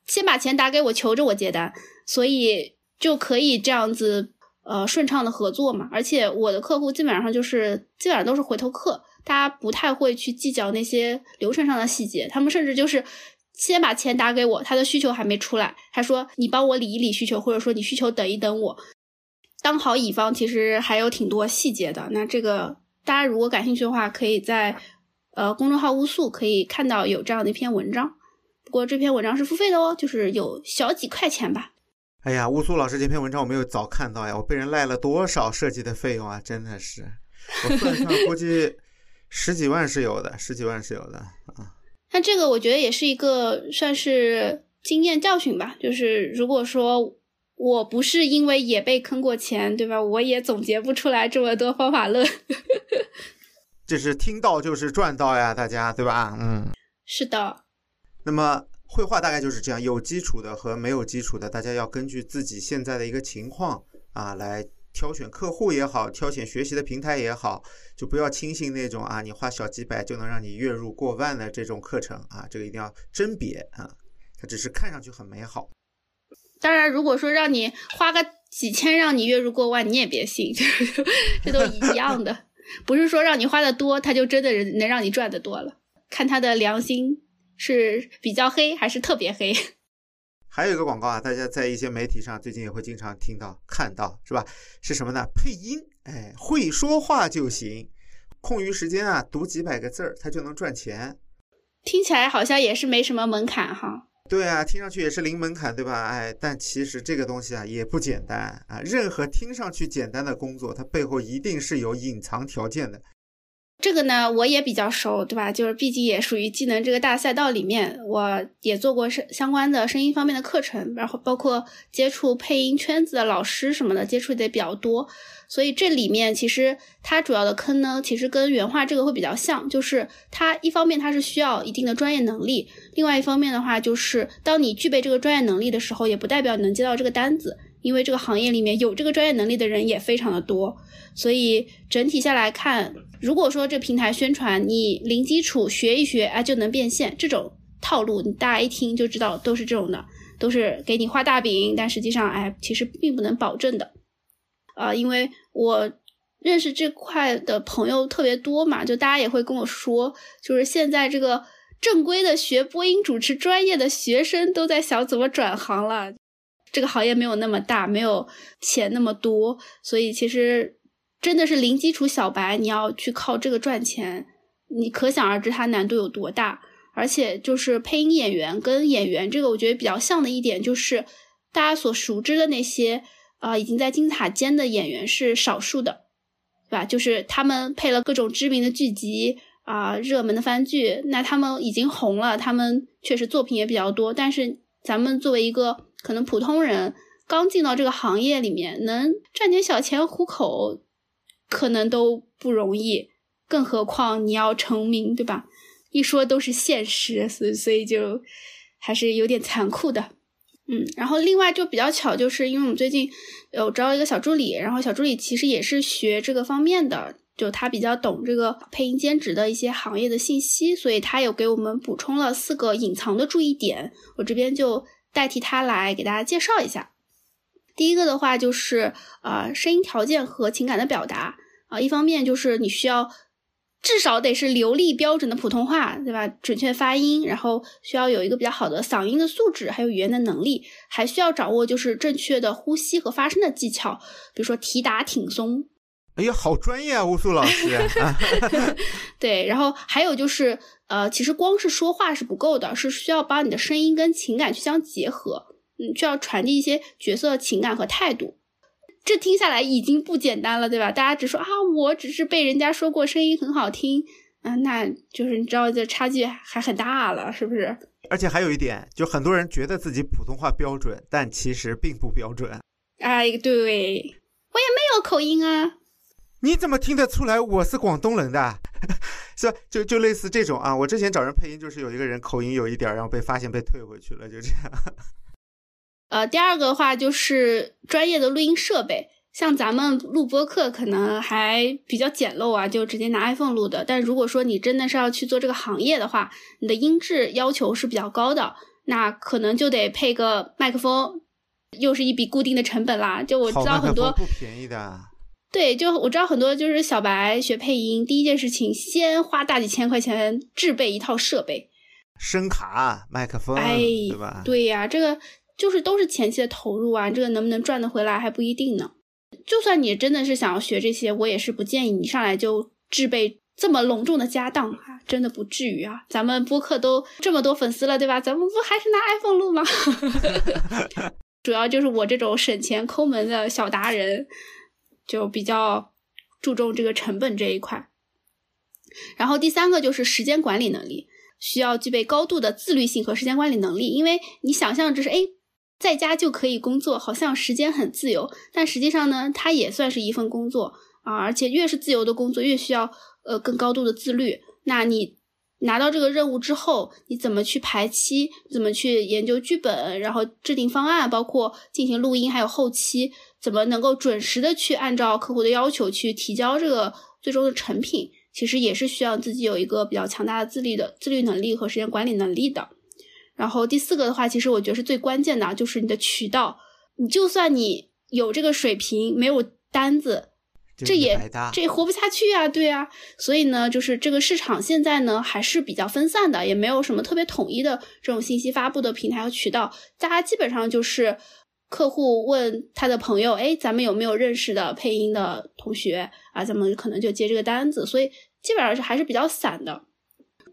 先把钱打给我，求着我接单，所以就可以这样子呃顺畅的合作嘛。而且我的客户基本上就是基本上都是回头客。大家不太会去计较那些流程上的细节，他们甚至就是先把钱打给我，他的需求还没出来，他说你帮我理一理需求，或者说你需求等一等我。当好乙方其实还有挺多细节的，那这个大家如果感兴趣的话，可以在呃公众号乌素可以看到有这样的一篇文章，不过这篇文章是付费的哦，就是有小几块钱吧。哎呀，乌苏老师这篇文章我没有早看到呀，我被人赖了多少设计的费用啊，真的是，我算算估计。十几万是有的，十几万是有的啊。那这个我觉得也是一个算是经验教训吧。就是如果说我不是因为也被坑过钱，对吧？我也总结不出来这么多方法论。这是听到就是赚到呀，大家对吧？嗯，是的。那么绘画大概就是这样，有基础的和没有基础的，大家要根据自己现在的一个情况啊来。挑选客户也好，挑选学习的平台也好，就不要轻信那种啊，你花小几百就能让你月入过万的这种课程啊，这个一定要甄别啊，它只是看上去很美好。当然，如果说让你花个几千让你月入过万，你也别信，*laughs* 这都一样的，不是说让你花的多，他就真的能让你赚的多了，看他的良心是比较黑还是特别黑。*laughs* 还有一个广告啊，大家在一些媒体上最近也会经常听到、看到，是吧？是什么呢？配音，哎，会说话就行，空余时间啊，读几百个字儿，他就能赚钱。听起来好像也是没什么门槛哈。对啊，听上去也是零门槛，对吧？哎，但其实这个东西啊也不简单啊。任何听上去简单的工作，它背后一定是有隐藏条件的。这个呢，我也比较熟，对吧？就是毕竟也属于技能这个大赛道里面，我也做过声相关的声音方面的课程，然后包括接触配音圈子的老师什么的，接触的也比较多。所以这里面其实它主要的坑呢，其实跟原画这个会比较像，就是它一方面它是需要一定的专业能力，另外一方面的话，就是当你具备这个专业能力的时候，也不代表能接到这个单子，因为这个行业里面有这个专业能力的人也非常的多。所以整体下来看。如果说这平台宣传你零基础学一学啊就能变现，这种套路你大家一听就知道都是这种的，都是给你画大饼，但实际上哎其实并不能保证的，啊，因为我认识这块的朋友特别多嘛，就大家也会跟我说，就是现在这个正规的学播音主持专业的学生都在想怎么转行了，这个行业没有那么大，没有钱那么多，所以其实。真的是零基础小白，你要去靠这个赚钱，你可想而知它难度有多大。而且就是配音演员跟演员这个，我觉得比较像的一点就是，大家所熟知的那些啊已经在金字塔尖的演员是少数的，对吧？就是他们配了各种知名的剧集啊、热门的番剧，那他们已经红了，他们确实作品也比较多。但是咱们作为一个可能普通人，刚进到这个行业里面，能赚点小钱糊口。可能都不容易，更何况你要成名，对吧？一说都是现实，所以所以就还是有点残酷的。嗯，然后另外就比较巧，就是因为我们最近有招一个小助理，然后小助理其实也是学这个方面的，就他比较懂这个配音兼职的一些行业的信息，所以他有给我们补充了四个隐藏的注意点，我这边就代替他来给大家介绍一下。第一个的话就是呃声音条件和情感的表达。啊，一方面就是你需要至少得是流利标准的普通话，对吧？准确发音，然后需要有一个比较好的嗓音的素质，还有语言的能力，还需要掌握就是正确的呼吸和发声的技巧，比如说提打挺松。哎呀，好专业啊，乌苏老师。*laughs* 对，然后还有就是呃，其实光是说话是不够的，是需要把你的声音跟情感去相结合，嗯，就要传递一些角色情感和态度。这听下来已经不简单了，对吧？大家只说啊，我只是被人家说过声音很好听，啊，那就是你知道这差距还很大了，是不是？而且还有一点，就很多人觉得自己普通话标准，但其实并不标准。哎，对，我也没有口音啊。你怎么听得出来我是广东人的？*laughs* 是吧？就就类似这种啊。我之前找人配音，就是有一个人口音有一点，然后被发现被退回去了，就这样。呃，第二个的话就是专业的录音设备，像咱们录播课可能还比较简陋啊，就直接拿 iPhone 录的。但如果说你真的是要去做这个行业的话，你的音质要求是比较高的，那可能就得配个麦克风，又是一笔固定的成本啦。就我知道很多不便宜的，对，就我知道很多就是小白学配音，第一件事情先花大几千块钱制备一套设备，声卡、麦克风，哎，对吧？对呀，这个。就是都是前期的投入啊，这个能不能赚得回来还不一定呢。就算你真的是想要学这些，我也是不建议你上来就置备这么隆重的家当啊，真的不至于啊。咱们播客都这么多粉丝了，对吧？咱们不还是拿 iPhone 录吗？*laughs* 主要就是我这种省钱抠门的小达人，就比较注重这个成本这一块。然后第三个就是时间管理能力，需要具备高度的自律性和时间管理能力，因为你想象这是哎。在家就可以工作，好像时间很自由，但实际上呢，它也算是一份工作啊。而且越是自由的工作，越需要呃更高度的自律。那你拿到这个任务之后，你怎么去排期？怎么去研究剧本？然后制定方案，包括进行录音，还有后期，怎么能够准时的去按照客户的要求去提交这个最终的成品？其实也是需要自己有一个比较强大的自律的自律能力和时间管理能力的。然后第四个的话，其实我觉得是最关键的，就是你的渠道。你就算你有这个水平，没有单子，这也这也活不下去啊，对啊。所以呢，就是这个市场现在呢还是比较分散的，也没有什么特别统一的这种信息发布的平台和渠道。大家基本上就是客户问他的朋友，哎，咱们有没有认识的配音的同学啊？咱们可能就接这个单子。所以基本上是还是比较散的。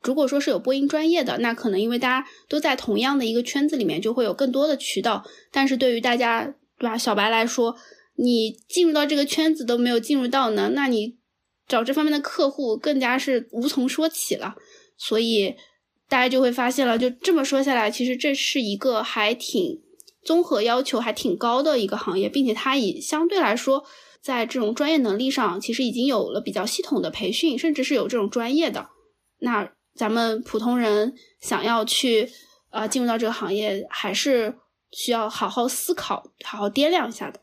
如果说是有播音专业的，那可能因为大家都在同样的一个圈子里面，就会有更多的渠道。但是对于大家，对吧，小白来说，你进入到这个圈子都没有进入到呢，那你找这方面的客户更加是无从说起了。所以大家就会发现了，就这么说下来，其实这是一个还挺综合要求还挺高的一个行业，并且它以相对来说。在这种专业能力上，其实已经有了比较系统的培训，甚至是有这种专业的。那咱们普通人想要去呃进入到这个行业，还是需要好好思考、好好掂量一下的。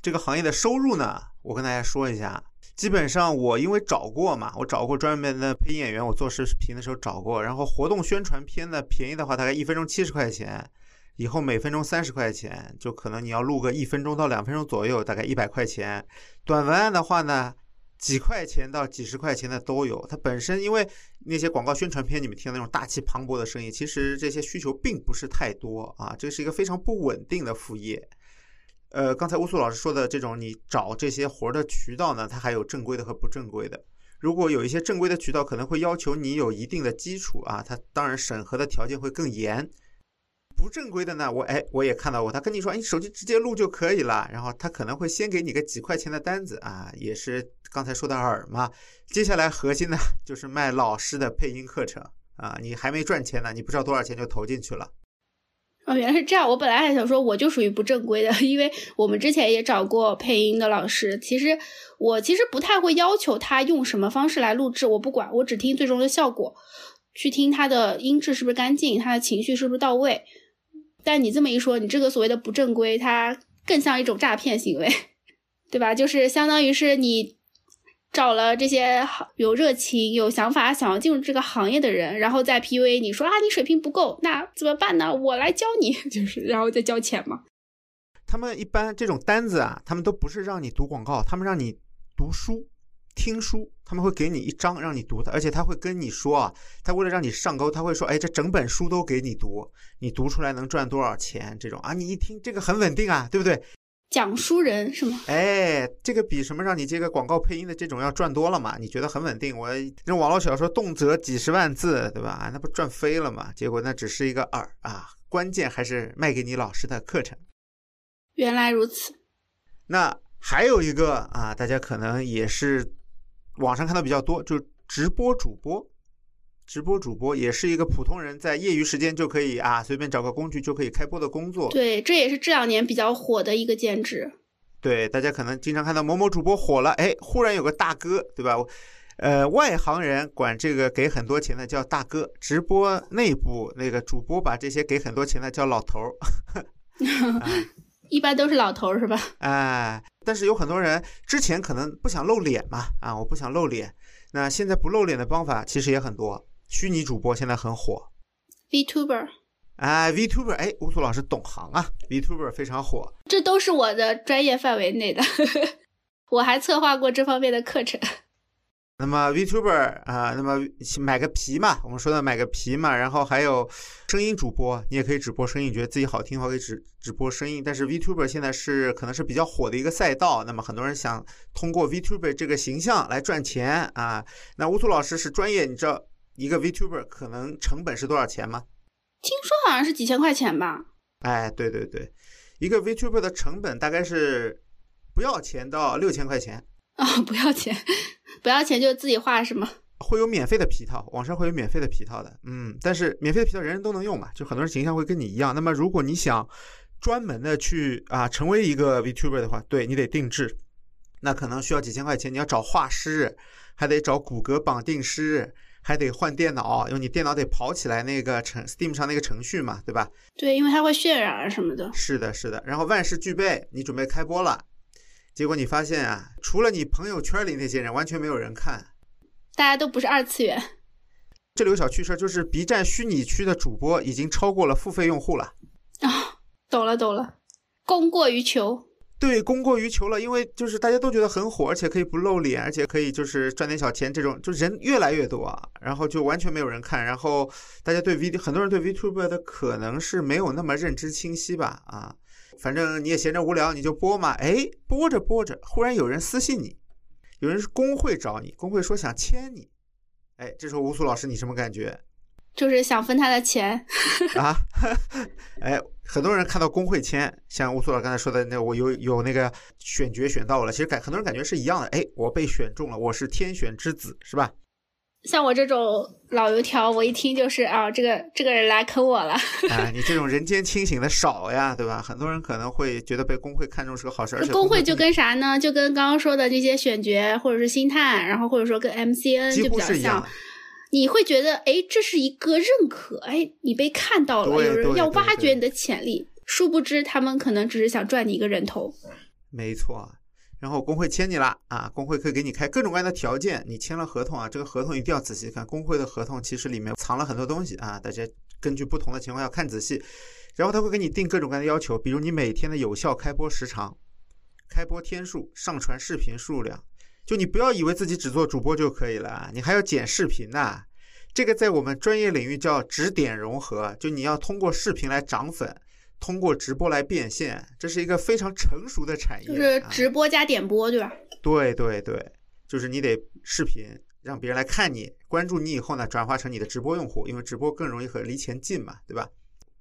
这个行业的收入呢，我跟大家说一下，基本上我因为找过嘛，我找过专门的配音演员，我做视频的时候找过，然后活动宣传片呢便宜的话，大概一分钟七十块钱。以后每分钟三十块钱，就可能你要录个一分钟到两分钟左右，大概一百块钱。短文案的话呢，几块钱到几十块钱的都有。它本身因为那些广告宣传片，你们听那种大气磅礴的声音，其实这些需求并不是太多啊。这是一个非常不稳定的副业。呃，刚才乌苏老师说的这种，你找这些活的渠道呢，它还有正规的和不正规的。如果有一些正规的渠道，可能会要求你有一定的基础啊，它当然审核的条件会更严。不正规的呢，我哎，我也看到过，他跟你说，你手机直接录就可以了，然后他可能会先给你个几块钱的单子啊，也是刚才说的饵嘛。接下来核心呢 *laughs* 就是卖老师的配音课程啊，你还没赚钱呢，你不知道多少钱就投进去了。哦，原来是这样，我本来还想说我就属于不正规的，*laughs* 因为我们之前也找过配音的老师，其实我其实不太会要求他用什么方式来录制，我不管，我只听最终的效果，去听他的音质是不是干净，他的情绪是不是到位。但你这么一说，你这个所谓的不正规，它更像一种诈骗行为，对吧？就是相当于是你找了这些有热情、有想法、想要进入这个行业的人，然后再 PUA 你说啊，你水平不够，那怎么办呢？我来教你，*laughs* 就是然后再交钱嘛。他们一般这种单子啊，他们都不是让你读广告，他们让你读书。听书，他们会给你一张让你读的，而且他会跟你说啊，他为了让你上钩，他会说，哎，这整本书都给你读，你读出来能赚多少钱？这种啊，你一听这个很稳定啊，对不对？讲书人是吗？哎，这个比什么让你接个广告配音的这种要赚多了嘛？你觉得很稳定？我那网络小说动辄几十万字，对吧？啊，那不赚飞了嘛？结果那只是一个饵啊，关键还是卖给你老师的课程。原来如此。那还有一个啊，大家可能也是。网上看到比较多，就直播主播，直播主播也是一个普通人在业余时间就可以啊，随便找个工具就可以开播的工作。对，这也是这两年比较火的一个兼职。对，大家可能经常看到某某主播火了，哎，忽然有个大哥，对吧？呃，外行人管这个给很多钱的叫大哥，直播内部那个主播把这些给很多钱的叫老头儿。*laughs* 一般都是老头儿是吧？*laughs* 哎，但是有很多人之前可能不想露脸嘛，啊，我不想露脸。那现在不露脸的方法其实也很多，虚拟主播现在很火，Vtuber。哎，Vtuber，哎，乌苏老师懂行啊，Vtuber 非常火。这都是我的专业范围内的，*laughs* 我还策划过这方面的课程。那么 Vtuber 啊，那么买个皮嘛，我们说的买个皮嘛，然后还有声音主播，你也可以直播声音，觉得自己好听的话可以直直播声音。但是 Vtuber 现在是可能是比较火的一个赛道，那么很多人想通过 Vtuber 这个形象来赚钱啊。那乌苏老师是专业，你知道一个 Vtuber 可能成本是多少钱吗？听说好像是几千块钱吧。哎，对对对，一个 Vtuber 的成本大概是不要钱到六千块钱。啊，不要钱，不要钱就自己画是吗？*laughs* 会有免费的皮套，网上会有免费的皮套的，嗯，但是免费的皮套人人都能用嘛，就很多人形象会跟你一样。那么如果你想专门的去啊成为一个 Vtuber 的话，对你得定制，那可能需要几千块钱，你要找画师，还得找骨骼绑定师，还得换电脑，因为你电脑得跑起来那个程 Steam 上那个程序嘛，对吧？对，因为它会渲染什么的。是的，是的。然后万事俱备，你准备开播了。结果你发现啊，除了你朋友圈里那些人，完全没有人看，大家都不是二次元。这里有小趣事，就是 B 站虚拟区的主播已经超过了付费用户了。啊，懂了懂了，供过于求。对，供过于求了，因为就是大家都觉得很火，而且可以不露脸，而且可以就是赚点小钱，这种就人越来越多，然后就完全没有人看，然后大家对 V 很多人对 Vtuber 的可能是没有那么认知清晰吧，啊。反正你也闲着无聊，你就播嘛。哎，播着播着，忽然有人私信你，有人是工会找你，工会说想签你。哎，这时候吴苏老师，你什么感觉？就是想分他的钱啊。*laughs* 哎，很多人看到工会签，像吴苏老师刚才说的那，我有有那个选角选到了，其实感很多人感觉是一样的。哎，我被选中了，我是天选之子，是吧？像我这种老油条，我一听就是啊，这个这个人来坑我了。啊，*laughs* 你这种人间清醒的少呀，对吧？很多人可能会觉得被工会看中是个好事。工会就跟啥呢？就跟刚刚说的这些选角，或者是星探，然后或者说跟 MCN 就比较像。你会觉得，哎，这是一个认可，哎，你被看到了，有人要挖掘你的潜力。殊不知，他们可能只是想赚你一个人头。没错。然后工会签你了啊，工会可以给你开各种各样的条件。你签了合同啊，这个合同一定要仔细看。工会的合同其实里面藏了很多东西啊，大家根据不同的情况要看仔细。然后他会给你定各种各样的要求，比如你每天的有效开播时长、开播天数、上传视频数量。就你不要以为自己只做主播就可以了，你还要剪视频呐。这个在我们专业领域叫直点融合，就你要通过视频来涨粉。通过直播来变现，这是一个非常成熟的产业，就是直播加点播，对吧？对对对，就是你得视频让别人来看你，关注你以后呢，转化成你的直播用户，因为直播更容易和离钱近嘛，对吧？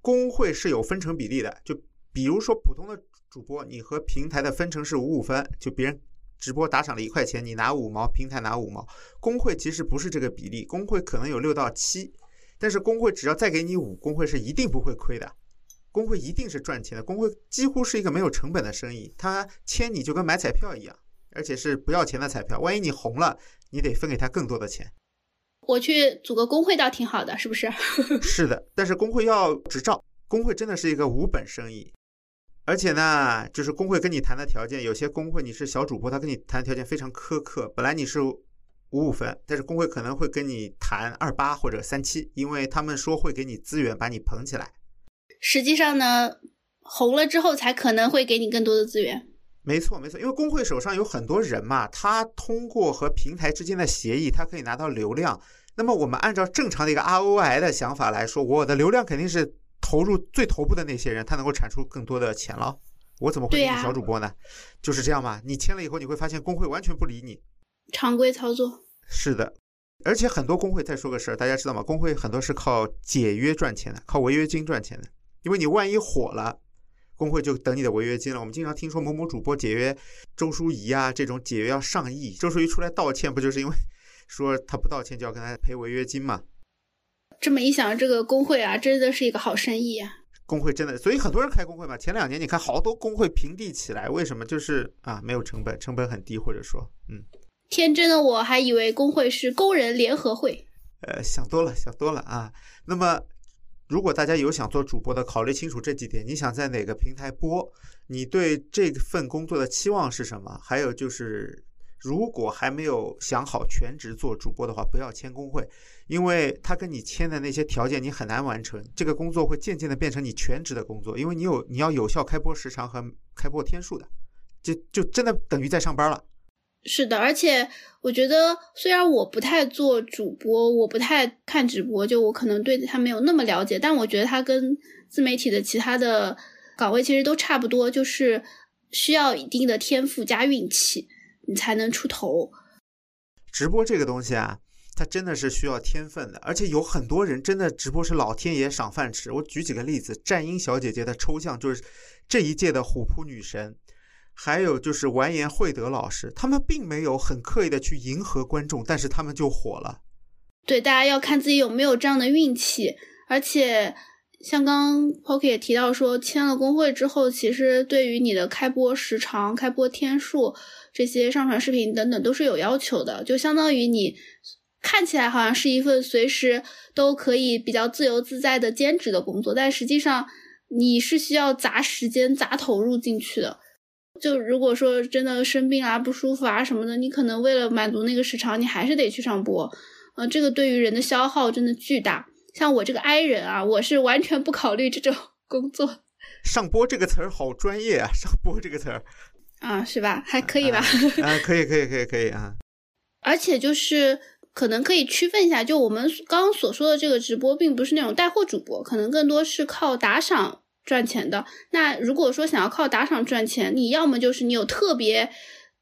工会是有分成比例的，就比如说普通的主播，你和平台的分成是五五分，就别人直播打赏了一块钱，你拿五毛，平台拿五毛。工会其实不是这个比例，工会可能有六到七，但是工会只要再给你五，工会是一定不会亏的。工会一定是赚钱的，工会几乎是一个没有成本的生意，他签你就跟买彩票一样，而且是不要钱的彩票。万一你红了，你得分给他更多的钱。我去组个工会倒挺好的，是不是？*laughs* 是的，但是工会要执照，工会真的是一个无本生意，而且呢，就是工会跟你谈的条件，有些工会你是小主播，他跟你谈条件非常苛刻，本来你是五五分，但是工会可能会跟你谈二八或者三七，因为他们说会给你资源把你捧起来。实际上呢，红了之后才可能会给你更多的资源。没错，没错，因为工会手上有很多人嘛，他通过和平台之间的协议，他可以拿到流量。那么我们按照正常的一个 ROI 的想法来说，我的流量肯定是投入最头部的那些人，他能够产出更多的钱了。我怎么会给你小主播呢？就是这样嘛。你签了以后，你会发现工会完全不理你。常规操作。是的。而且很多工会再说个事儿，大家知道吗？工会很多是靠解约赚钱的，靠违约金赚钱的。因为你万一火了，工会就等你的违约金了。我们经常听说某某主播解约，周淑怡啊这种解约要上亿，周淑怡出来道歉，不就是因为说他不道歉就要跟他赔违约金吗？这么一想，这个工会啊，真的是一个好生意啊。工会真的，所以很多人开工会嘛。前两年你看好多工会平地起来，为什么？就是啊，没有成本，成本很低，或者说，嗯。天真的我还以为工会是工人联合会。呃，想多了，想多了啊。那么。如果大家有想做主播的，考虑清楚这几点。你想在哪个平台播？你对这份工作的期望是什么？还有就是，如果还没有想好全职做主播的话，不要签工会，因为他跟你签的那些条件你很难完成。这个工作会渐渐的变成你全职的工作，因为你有你要有效开播时长和开播天数的，就就真的等于在上班了。是的，而且我觉得，虽然我不太做主播，我不太看直播，就我可能对他没有那么了解，但我觉得他跟自媒体的其他的岗位其实都差不多，就是需要一定的天赋加运气，你才能出头。直播这个东西啊，它真的是需要天分的，而且有很多人真的直播是老天爷赏饭吃。我举几个例子，战英小姐姐的抽象就是这一届的虎扑女神。还有就是完颜慧德老师，他们并没有很刻意的去迎合观众，但是他们就火了。对，大家要看自己有没有这样的运气。而且像刚 Poki 也提到说，签了工会之后，其实对于你的开播时长、开播天数、这些上传视频等等都是有要求的。就相当于你看起来好像是一份随时都可以比较自由自在的兼职的工作，但实际上你是需要砸时间、砸投入进去的。就如果说真的生病啊、不舒服啊什么的，你可能为了满足那个时长，你还是得去上播，呃，这个对于人的消耗真的巨大。像我这个 I 人啊，我是完全不考虑这种工作。上播这个词儿好专业啊，上播这个词儿啊，是吧？还可以吧？*laughs* 啊，可以，可以，可以，可以啊。而且就是可能可以区分一下，就我们刚刚所说的这个直播，并不是那种带货主播，可能更多是靠打赏。赚钱的那如果说想要靠打赏赚钱，你要么就是你有特别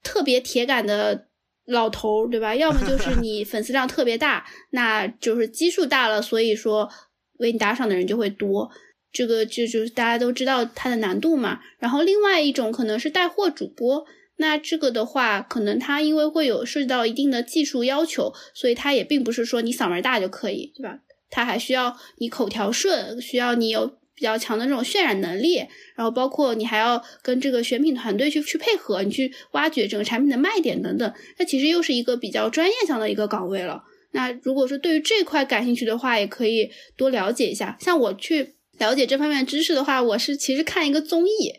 特别铁杆的老头，对吧？要么就是 *laughs* 你粉丝量特别大，那就是基数大了，所以说为你打赏的人就会多。这个就就是大家都知道它的难度嘛。然后另外一种可能是带货主播，那这个的话，可能它因为会有涉及到一定的技术要求，所以它也并不是说你嗓门大就可以，对吧？它还需要你口条顺，需要你有比较强的这种渲染能力，然后包括你还要跟这个选品团队去去配合，你去挖掘整个产品的卖点等等。那其实又是一个比较专业向的一个岗位了。那如果说对于这块感兴趣的话，也可以多了解一下。像我去。了解这方面知识的话，我是其实看一个综艺，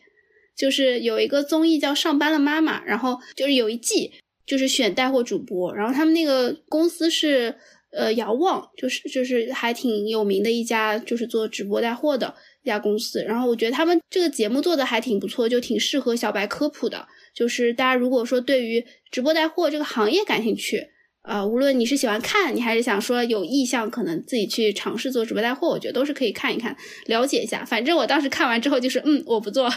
就是有一个综艺叫《上班了妈妈》，然后就是有一季就是选带货主播，然后他们那个公司是呃遥望，就是就是还挺有名的一家就是做直播带货的一家公司，然后我觉得他们这个节目做的还挺不错，就挺适合小白科普的，就是大家如果说对于直播带货这个行业感兴趣。呃，无论你是喜欢看，你还是想说有意向，可能自己去尝试做直播带货，我觉得都是可以看一看，了解一下。反正我当时看完之后就是，嗯，我不做，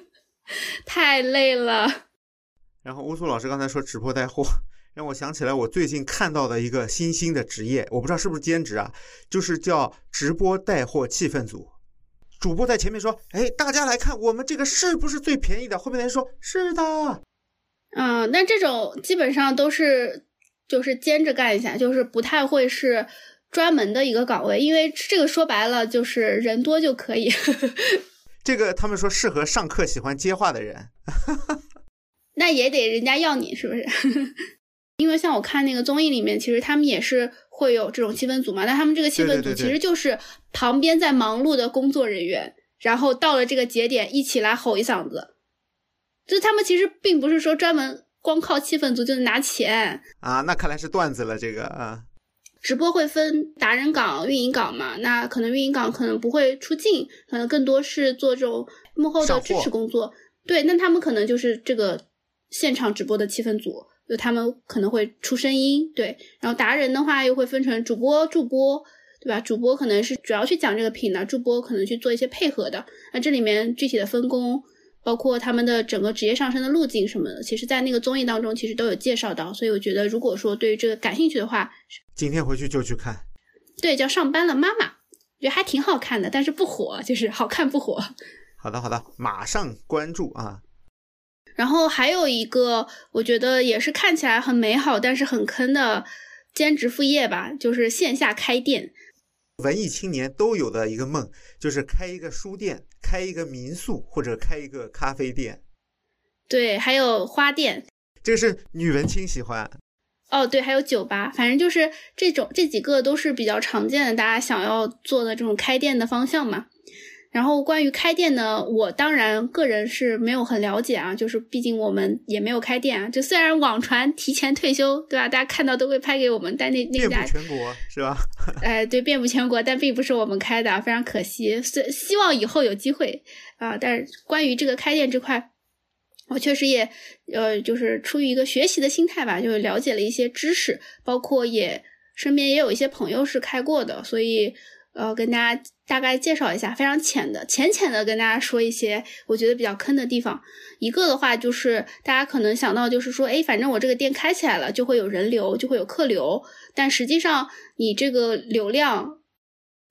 *laughs* 太累了。然后乌苏老师刚才说直播带货，让我想起来我最近看到的一个新兴的职业，我不知道是不是兼职啊，就是叫直播带货气氛组。主播在前面说：“哎，大家来看，我们这个是不是最便宜的？”后面的人说：“是的。”嗯，那这种基本上都是。就是兼着干一下，就是不太会是专门的一个岗位，因为这个说白了就是人多就可以。*laughs* 这个他们说适合上课喜欢接话的人，*laughs* 那也得人家要你是不是？因为像我看那个综艺里面，其实他们也是会有这种气氛组嘛，但他们这个气氛组其实就是旁边在忙碌的工作人员，然后到了这个节点一起来吼一嗓子，就他们其实并不是说专门。光靠气氛组就能拿钱啊？那看来是段子了。这个啊，直播会分达人岗、运营岗嘛？那可能运营岗可能不会出镜，可能更多是做这种幕后的支持工作。对，那他们可能就是这个现场直播的气氛组，就他们可能会出声音。对，然后达人的话又会分成主播、助播，对吧？主播可能是主要去讲这个品的，助播可能去做一些配合的。那这里面具体的分工。包括他们的整个职业上升的路径什么的，其实，在那个综艺当中，其实都有介绍到。所以我觉得，如果说对于这个感兴趣的话，今天回去就去看。对，叫上班了妈妈，觉得还挺好看的，但是不火，就是好看不火。好的，好的，马上关注啊。然后还有一个，我觉得也是看起来很美好，但是很坑的兼职副业吧，就是线下开店。文艺青年都有的一个梦，就是开一个书店。开一个民宿或者开一个咖啡店，对，还有花店，这个是女文青喜欢。哦，对，还有酒吧，反正就是这种这几个都是比较常见的，大家想要做的这种开店的方向嘛。然后关于开店呢，我当然个人是没有很了解啊，就是毕竟我们也没有开店啊。就虽然网传提前退休，对吧？大家看到都会拍给我们，但那那家遍布全国是吧？*laughs* 哎，对，遍布全国，但并不是我们开的，非常可惜。虽希望以后有机会啊。但是关于这个开店这块，我确实也呃，就是出于一个学习的心态吧，就是了解了一些知识，包括也身边也有一些朋友是开过的，所以。呃，跟大家大概介绍一下，非常浅的、浅浅的跟大家说一些我觉得比较坑的地方。一个的话就是大家可能想到就是说，哎，反正我这个店开起来了，就会有人流，就会有客流。但实际上，你这个流量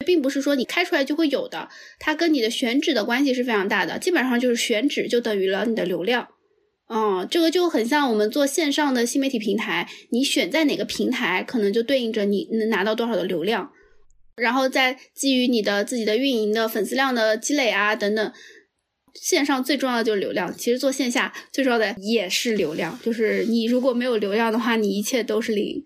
并不是说你开出来就会有的，它跟你的选址的关系是非常大的。基本上就是选址就等于了你的流量。嗯，这个就很像我们做线上的新媒体平台，你选在哪个平台，可能就对应着你能拿到多少的流量。然后再基于你的自己的运营的粉丝量的积累啊等等，线上最重要的就是流量。其实做线下最重要的也是流量，就是你如果没有流量的话，你一切都是零。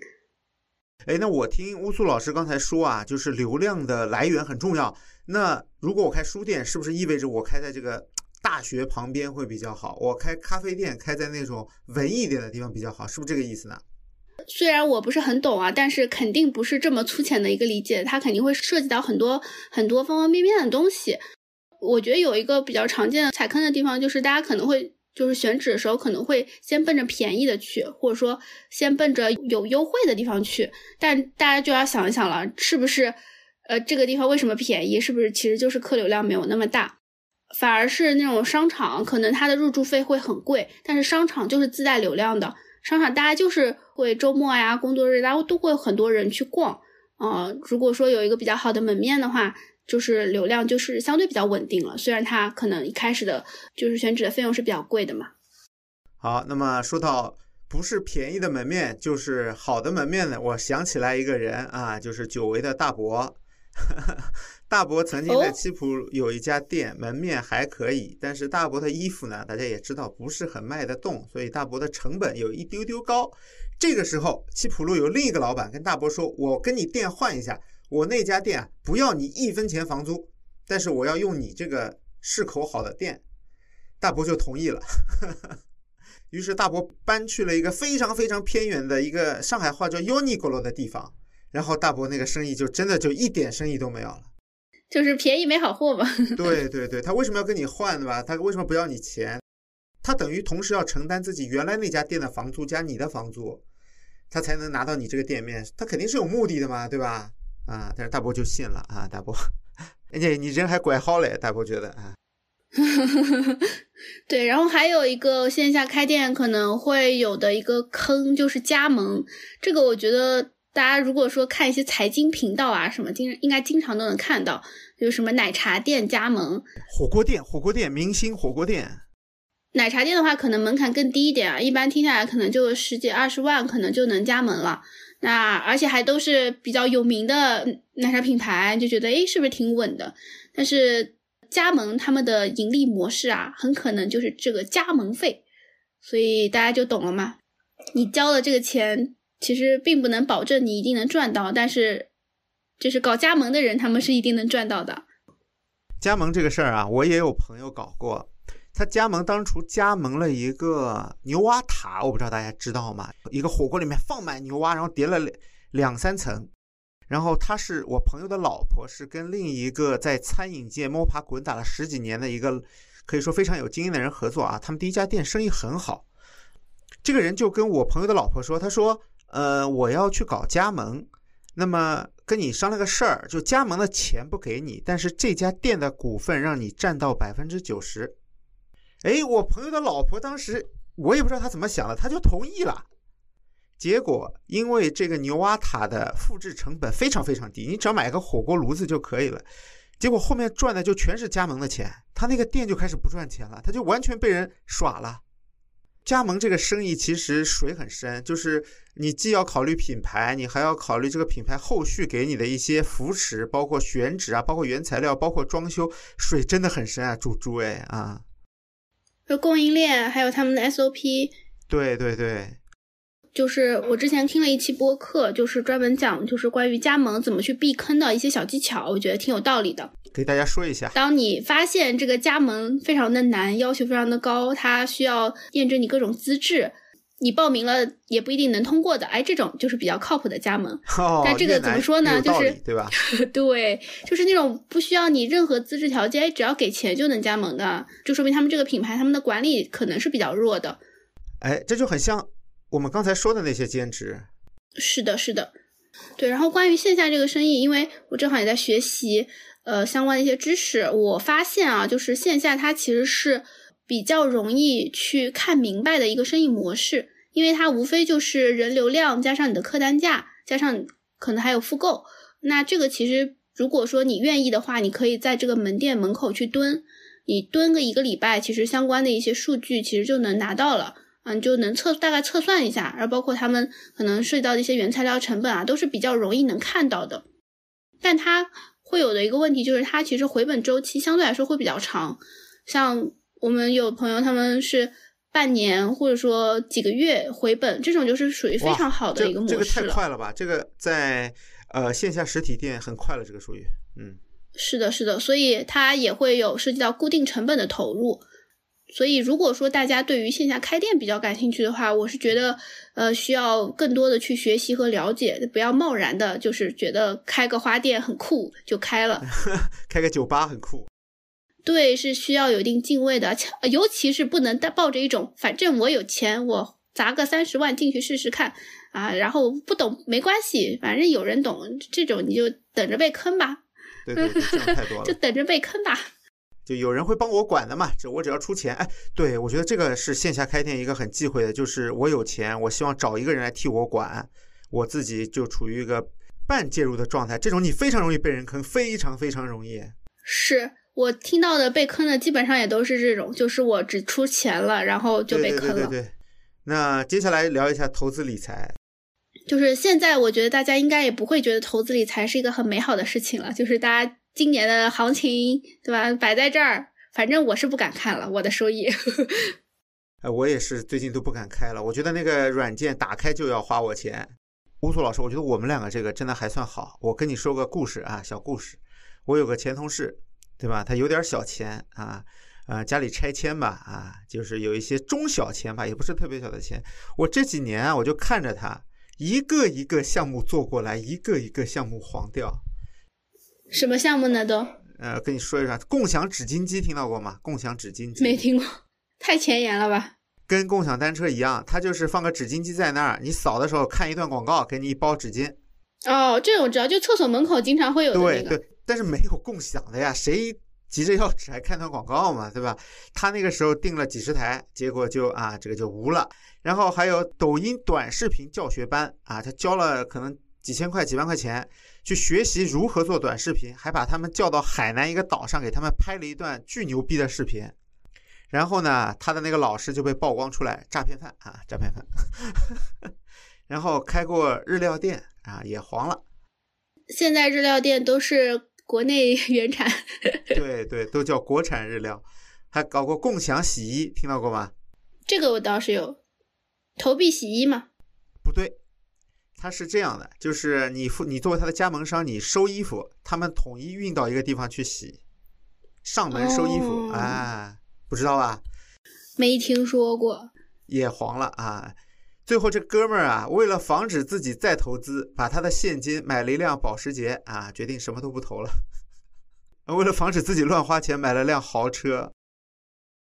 哎，那我听乌苏老师刚才说啊，就是流量的来源很重要。那如果我开书店，是不是意味着我开在这个大学旁边会比较好？我开咖啡店开在那种文艺点的地方比较好，是不是这个意思呢？虽然我不是很懂啊，但是肯定不是这么粗浅的一个理解，它肯定会涉及到很多很多方方面面的东西。我觉得有一个比较常见的踩坑的地方，就是大家可能会就是选址的时候可能会先奔着便宜的去，或者说先奔着有优惠的地方去，但大家就要想一想了，是不是呃这个地方为什么便宜？是不是其实就是客流量没有那么大，反而是那种商场可能它的入驻费会很贵，但是商场就是自带流量的。商场大家就是会周末呀、工作日，大家都会很多人去逛。呃，如果说有一个比较好的门面的话，就是流量就是相对比较稳定了。虽然它可能一开始的就是选址的费用是比较贵的嘛。好，那么说到不是便宜的门面，就是好的门面呢，我想起来一个人啊，就是久违的大伯。*laughs* 大伯曾经在七浦有一家店，门面还可以，但是大伯的衣服呢，大家也知道不是很卖得动，所以大伯的成本有一丢丢高。这个时候，七浦路有另一个老板跟大伯说：“我跟你店换一下，我那家店不要你一分钱房租，但是我要用你这个市口好的店。”大伯就同意了。于是大伯搬去了一个非常非常偏远的一个上海话叫 “Uniqlo” 的地方，然后大伯那个生意就真的就一点生意都没有了。就是便宜没好货嘛。*laughs* 对对对，他为什么要跟你换对吧？他为什么不要你钱？他等于同时要承担自己原来那家店的房租加你的房租，他才能拿到你这个店面。他肯定是有目的的嘛，对吧？啊，但是大伯就信了啊，大伯，*laughs* 而且你人还怪好嘞，大伯觉得啊。*laughs* 对，然后还有一个线下开店可能会有的一个坑就是加盟，这个我觉得。大家如果说看一些财经频道啊，什么经应该经常都能看到，有什么奶茶店加盟、火锅店、火锅店、明星火锅店。奶茶店的话，可能门槛更低一点啊，一般听下来可能就十几二十万，可能就能加盟了。那而且还都是比较有名的奶茶品牌，就觉得诶是不是挺稳的？但是加盟他们的盈利模式啊，很可能就是这个加盟费，所以大家就懂了嘛。你交了这个钱。其实并不能保证你一定能赚到，但是就是搞加盟的人，他们是一定能赚到的。加盟这个事儿啊，我也有朋友搞过。他加盟当初加盟了一个牛蛙塔，我不知道大家知道吗？一个火锅里面放满牛蛙，然后叠了两三层。然后他是我朋友的老婆，是跟另一个在餐饮界摸爬滚打了十几年的一个可以说非常有经验的人合作啊。他们第一家店生意很好。这个人就跟我朋友的老婆说，他说。呃，我要去搞加盟，那么跟你商量个事儿，就加盟的钱不给你，但是这家店的股份让你占到百分之九十。哎，我朋友的老婆当时我也不知道他怎么想的，他就同意了。结果因为这个牛蛙塔的复制成本非常非常低，你只要买个火锅炉子就可以了。结果后面赚的就全是加盟的钱，他那个店就开始不赚钱了，他就完全被人耍了。加盟这个生意其实水很深，就是你既要考虑品牌，你还要考虑这个品牌后续给你的一些扶持，包括选址啊，包括原材料，包括装修，水真的很深啊，猪猪哎啊！有供应链，还有他们的 SOP。对对对。就是我之前听了一期播客，就是专门讲就是关于加盟怎么去避坑的一些小技巧，我觉得挺有道理的，给大家说一下。当你发现这个加盟非常的难，要求非常的高，它需要验证你各种资质，你报名了也不一定能通过的，哎，这种就是比较靠谱的加盟。*laughs* 哦，但这个怎么说呢？就是对吧？*laughs* 对，就是那种不需要你任何资质条件，哎，只要给钱就能加盟的，就说明他们这个品牌他们的管理可能是比较弱的。哎，这就很像。我们刚才说的那些兼职，是的，是的，对。然后关于线下这个生意，因为我正好也在学习，呃，相关的一些知识，我发现啊，就是线下它其实是比较容易去看明白的一个生意模式，因为它无非就是人流量加上你的客单价，加上可能还有复购。那这个其实如果说你愿意的话，你可以在这个门店门口去蹲，你蹲个一个礼拜，其实相关的一些数据其实就能拿到了。嗯，就能测大概测算一下，然后包括他们可能涉及到的一些原材料成本啊，都是比较容易能看到的。但它会有的一个问题就是，它其实回本周期相对来说会比较长。像我们有朋友他们是半年或者说几个月回本，这种就是属于非常好的一个模式了。这个太快了吧？这个在呃线下实体店很快了，这个属于嗯。是的，是的，所以它也会有涉及到固定成本的投入。所以，如果说大家对于线下开店比较感兴趣的话，我是觉得，呃，需要更多的去学习和了解，不要贸然的，就是觉得开个花店很酷就开了，*laughs* 开个酒吧很酷。对，是需要有一定敬畏的，尤其是不能带抱着一种反正我有钱，我砸个三十万进去试试看啊，然后不懂没关系，反正有人懂，这种你就等着被坑吧。对对对，这样太多 *laughs* 了。就等着被坑吧。就有人会帮我管的嘛，只我只要出钱。哎，对我觉得这个是线下开店一个很忌讳的，就是我有钱，我希望找一个人来替我管，我自己就处于一个半介入的状态，这种你非常容易被人坑，非常非常容易。是我听到的被坑的基本上也都是这种，就是我只出钱了，然后就被坑了。对对对对。那接下来聊一下投资理财。就是现在，我觉得大家应该也不会觉得投资理财是一个很美好的事情了。就是大家今年的行情，对吧？摆在这儿，反正我是不敢看了，我的收益。*laughs* 哎，我也是最近都不敢开了。我觉得那个软件打开就要花我钱。乌苏老师，我觉得我们两个这个真的还算好。我跟你说个故事啊，小故事。我有个前同事，对吧？他有点小钱啊，呃，家里拆迁吧，啊，就是有一些中小钱吧，也不是特别小的钱。我这几年啊，我就看着他。一个一个项目做过来，一个一个项目黄掉。什么项目呢？都呃，跟你说一下，共享纸巾机听到过吗？共享纸巾机没听过，太前沿了吧？跟共享单车一样，它就是放个纸巾机在那儿，你扫的时候看一段广告，给你一包纸巾。哦，这种我知道，就厕所门口经常会有的对对，但是没有共享的呀，谁？急着要纸还看段广告嘛，对吧？他那个时候订了几十台，结果就啊，这个就无了。然后还有抖音短视频教学班啊，他交了可能几千块、几万块钱去学习如何做短视频，还把他们叫到海南一个岛上给他们拍了一段巨牛逼的视频。然后呢，他的那个老师就被曝光出来诈骗犯啊，诈骗犯。*laughs* 然后开过日料店啊，也黄了。现在日料店都是。国内 *laughs* 原产，对对，都叫国产日料，还搞过共享洗衣，听到过吗？这个我倒是有，投币洗衣嘛？不对，它是这样的，就是你付你作为他的加盟商，你收衣服，他们统一运到一个地方去洗，上门收衣服，哎，不知道吧？没听说过，也黄了啊。最后这哥们儿啊，为了防止自己再投资，把他的现金买了一辆保时捷啊，决定什么都不投了。*laughs* 为了防止自己乱花钱，买了辆豪车。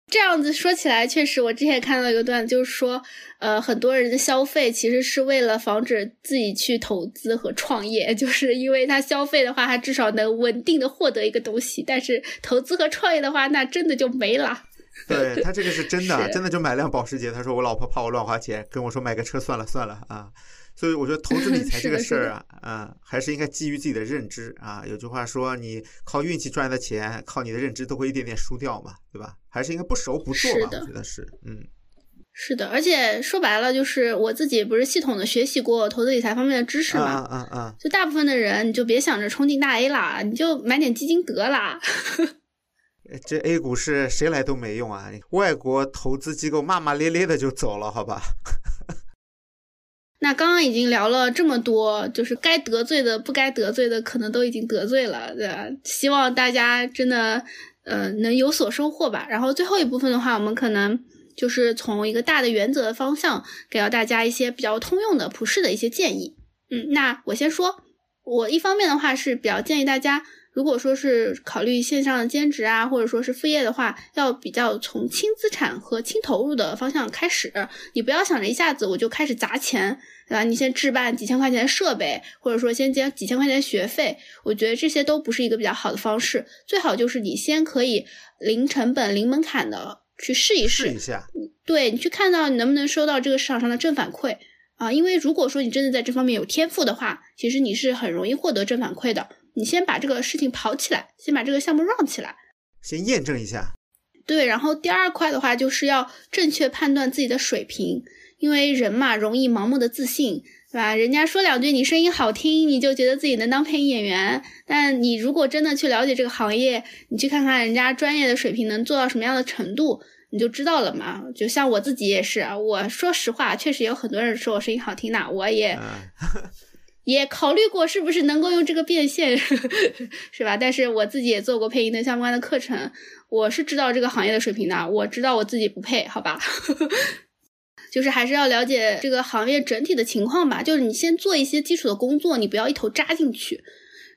这样子说起来，确实，我之前看到一个段子，就是说，呃，很多人的消费其实是为了防止自己去投资和创业，*laughs* 就是因为他消费的话，他至少能稳定的获得一个东西，但是投资和创业的话，那真的就没了。*laughs* 对他这个是真的，真的就买辆保时捷。他说我老婆怕我乱花钱，跟我说买个车算了算了啊。所以我觉得投资理 *laughs* 财这个事儿啊，啊，还是应该基于自己的认知啊。有句话说，你靠运气赚的钱，靠你的认知都会一点点输掉嘛，对吧？还是应该不熟不做吧。我觉得是，嗯，是的。而且说白了，就是我自己不是系统的学习过投资理财方面的知识嘛，嗯嗯，就大部分的人，你就别想着冲进大 A 啦，你就买点基金得啦。*laughs* 这 A 股是谁来都没用啊！外国投资机构骂骂咧咧的就走了，好吧？那刚刚已经聊了这么多，就是该得罪的、不该得罪的，可能都已经得罪了，对吧？希望大家真的，呃，能有所收获吧。然后最后一部分的话，我们可能就是从一个大的原则的方向，给到大家一些比较通用的、普适的一些建议。嗯，那我先说，我一方面的话是比较建议大家。如果说是考虑线上的兼职啊，或者说是副业的话，要比较从轻资产和轻投入的方向开始。你不要想着一下子我就开始砸钱，对吧？你先置办几千块钱的设备，或者说先交几千块钱学费，我觉得这些都不是一个比较好的方式。最好就是你先可以零成本、零门槛的去试一试，试一下。对你去看到你能不能收到这个市场上的正反馈啊？因为如果说你真的在这方面有天赋的话，其实你是很容易获得正反馈的。你先把这个事情跑起来，先把这个项目 run 起来，先验证一下。对，然后第二块的话，就是要正确判断自己的水平，因为人嘛，容易盲目的自信，对吧？人家说两句你声音好听，你就觉得自己能当配音演员，但你如果真的去了解这个行业，你去看看人家专业的水平能做到什么样的程度，你就知道了嘛。就像我自己也是，我说实话，确实有很多人说我声音好听的，我也。也考虑过是不是能够用这个变现，*laughs* 是吧？但是我自己也做过配音的相关的课程，我是知道这个行业的水平的，我知道我自己不配，好吧？*laughs* 就是还是要了解这个行业整体的情况吧。就是你先做一些基础的工作，你不要一头扎进去。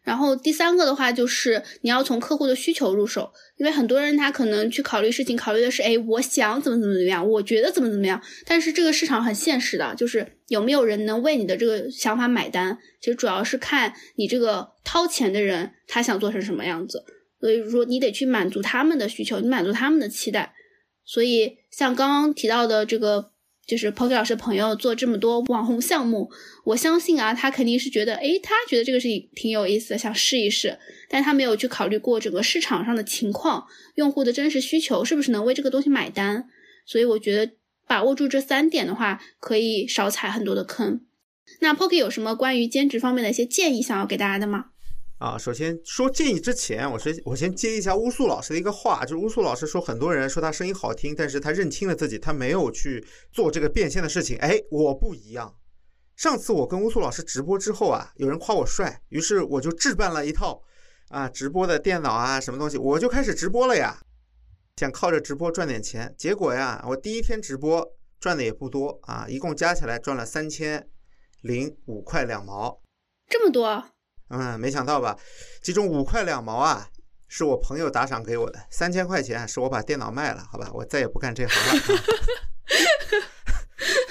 然后第三个的话，就是你要从客户的需求入手，因为很多人他可能去考虑事情，考虑的是，哎，我想怎么怎么怎么样，我觉得怎么怎么样。但是这个市场很现实的，就是有没有人能为你的这个想法买单。其实主要是看你这个掏钱的人他想做成什么样子。所以说你得去满足他们的需求，你满足他们的期待。所以像刚刚提到的这个，就是 Poki 老师朋友做这么多网红项目，我相信啊，他肯定是觉得，诶，他觉得这个事情挺有意思的，想试一试，但他没有去考虑过整个市场上的情况，用户的真实需求是不是能为这个东西买单。所以我觉得把握住这三点的话，可以少踩很多的坑。那 Poki 有什么关于兼职方面的一些建议想要给大家的吗？啊，首先说建议之前，我先我先接一下乌素老师的一个话，就是乌素老师说，很多人说他声音好听，但是他认清了自己，他没有去做这个变现的事情。哎，我不一样。上次我跟乌素老师直播之后啊，有人夸我帅，于是我就置办了一套啊直播的电脑啊，什么东西，我就开始直播了呀，想靠着直播赚点钱。结果呀，我第一天直播赚的也不多啊，一共加起来赚了三千零五块两毛，这么多。嗯，没想到吧？其中五块两毛啊，是我朋友打赏给我的；三千块钱是我把电脑卖了，好吧，我再也不干这行了。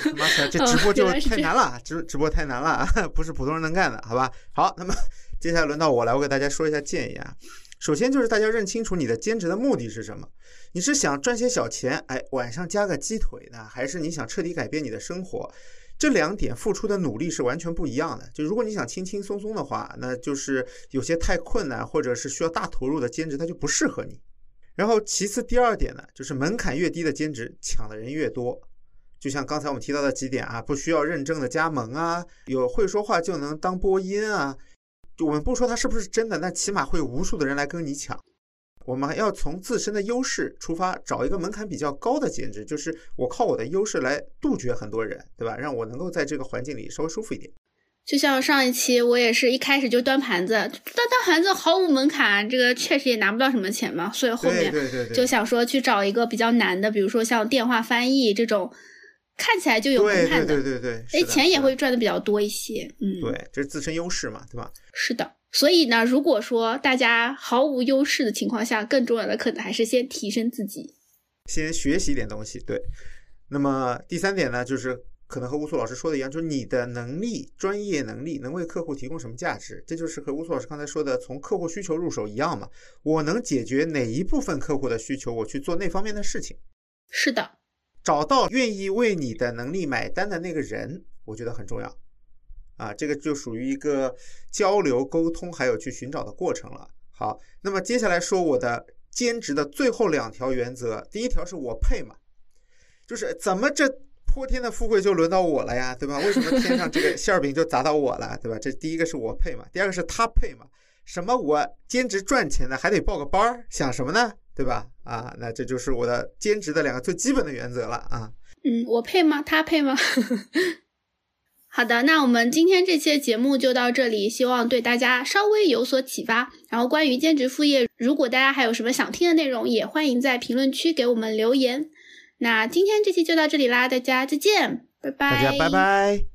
*laughs* 妈的，这直播就太难了，直直播太难了，*laughs* 不是普通人能干的，好吧？好，那么接下来轮到我来，我给大家说一下建议啊。首先就是大家认清楚你的兼职的目的是什么？你是想赚些小钱，哎，晚上加个鸡腿呢，还是你想彻底改变你的生活？这两点付出的努力是完全不一样的。就如果你想轻轻松松的话，那就是有些太困难或者是需要大投入的兼职，它就不适合你。然后其次第二点呢，就是门槛越低的兼职，抢的人越多。就像刚才我们提到的几点啊，不需要认证的加盟啊，有会说话就能当播音啊。我们不说它是不是真的，那起码会有无数的人来跟你抢。我们要从自身的优势出发，找一个门槛比较高的兼职，就是我靠我的优势来杜绝很多人，对吧？让我能够在这个环境里稍微舒服一点。就像上一期，我也是一开始就端盘子，端端盘子毫无门槛，这个确实也拿不到什么钱嘛，所以后面就想说去找一个比较难的，比如说像电话翻译这种，看起来就有门槛的，对对对对，哎，钱也会赚的比较多一些，嗯，对，这是自身优势嘛，对吧？是的。所以呢，如果说大家毫无优势的情况下，更重要的可能还是先提升自己，先学习一点东西。对，那么第三点呢，就是可能和乌苏老师说的一样，就是你的能力、专业能力能为客户提供什么价值？这就是和乌苏老师刚才说的从客户需求入手一样嘛。我能解决哪一部分客户的需求，我去做那方面的事情。是的，找到愿意为你的能力买单的那个人，我觉得很重要。啊，这个就属于一个交流沟通，还有去寻找的过程了。好，那么接下来说我的兼职的最后两条原则。第一条是我配嘛，就是怎么这泼天的富贵就轮到我了呀，对吧？为什么天上这个馅饼就砸到我了，对吧？这第一个是我配嘛，第二个是他配嘛。什么我兼职赚钱的还得报个班儿，想什么呢，对吧？啊，那这就是我的兼职的两个最基本的原则了啊。嗯，我配吗？他配吗？*laughs* 好的，那我们今天这期节目就到这里，希望对大家稍微有所启发。然后关于兼职副业，如果大家还有什么想听的内容，也欢迎在评论区给我们留言。那今天这期就到这里啦，大家再见，拜拜。大家拜拜。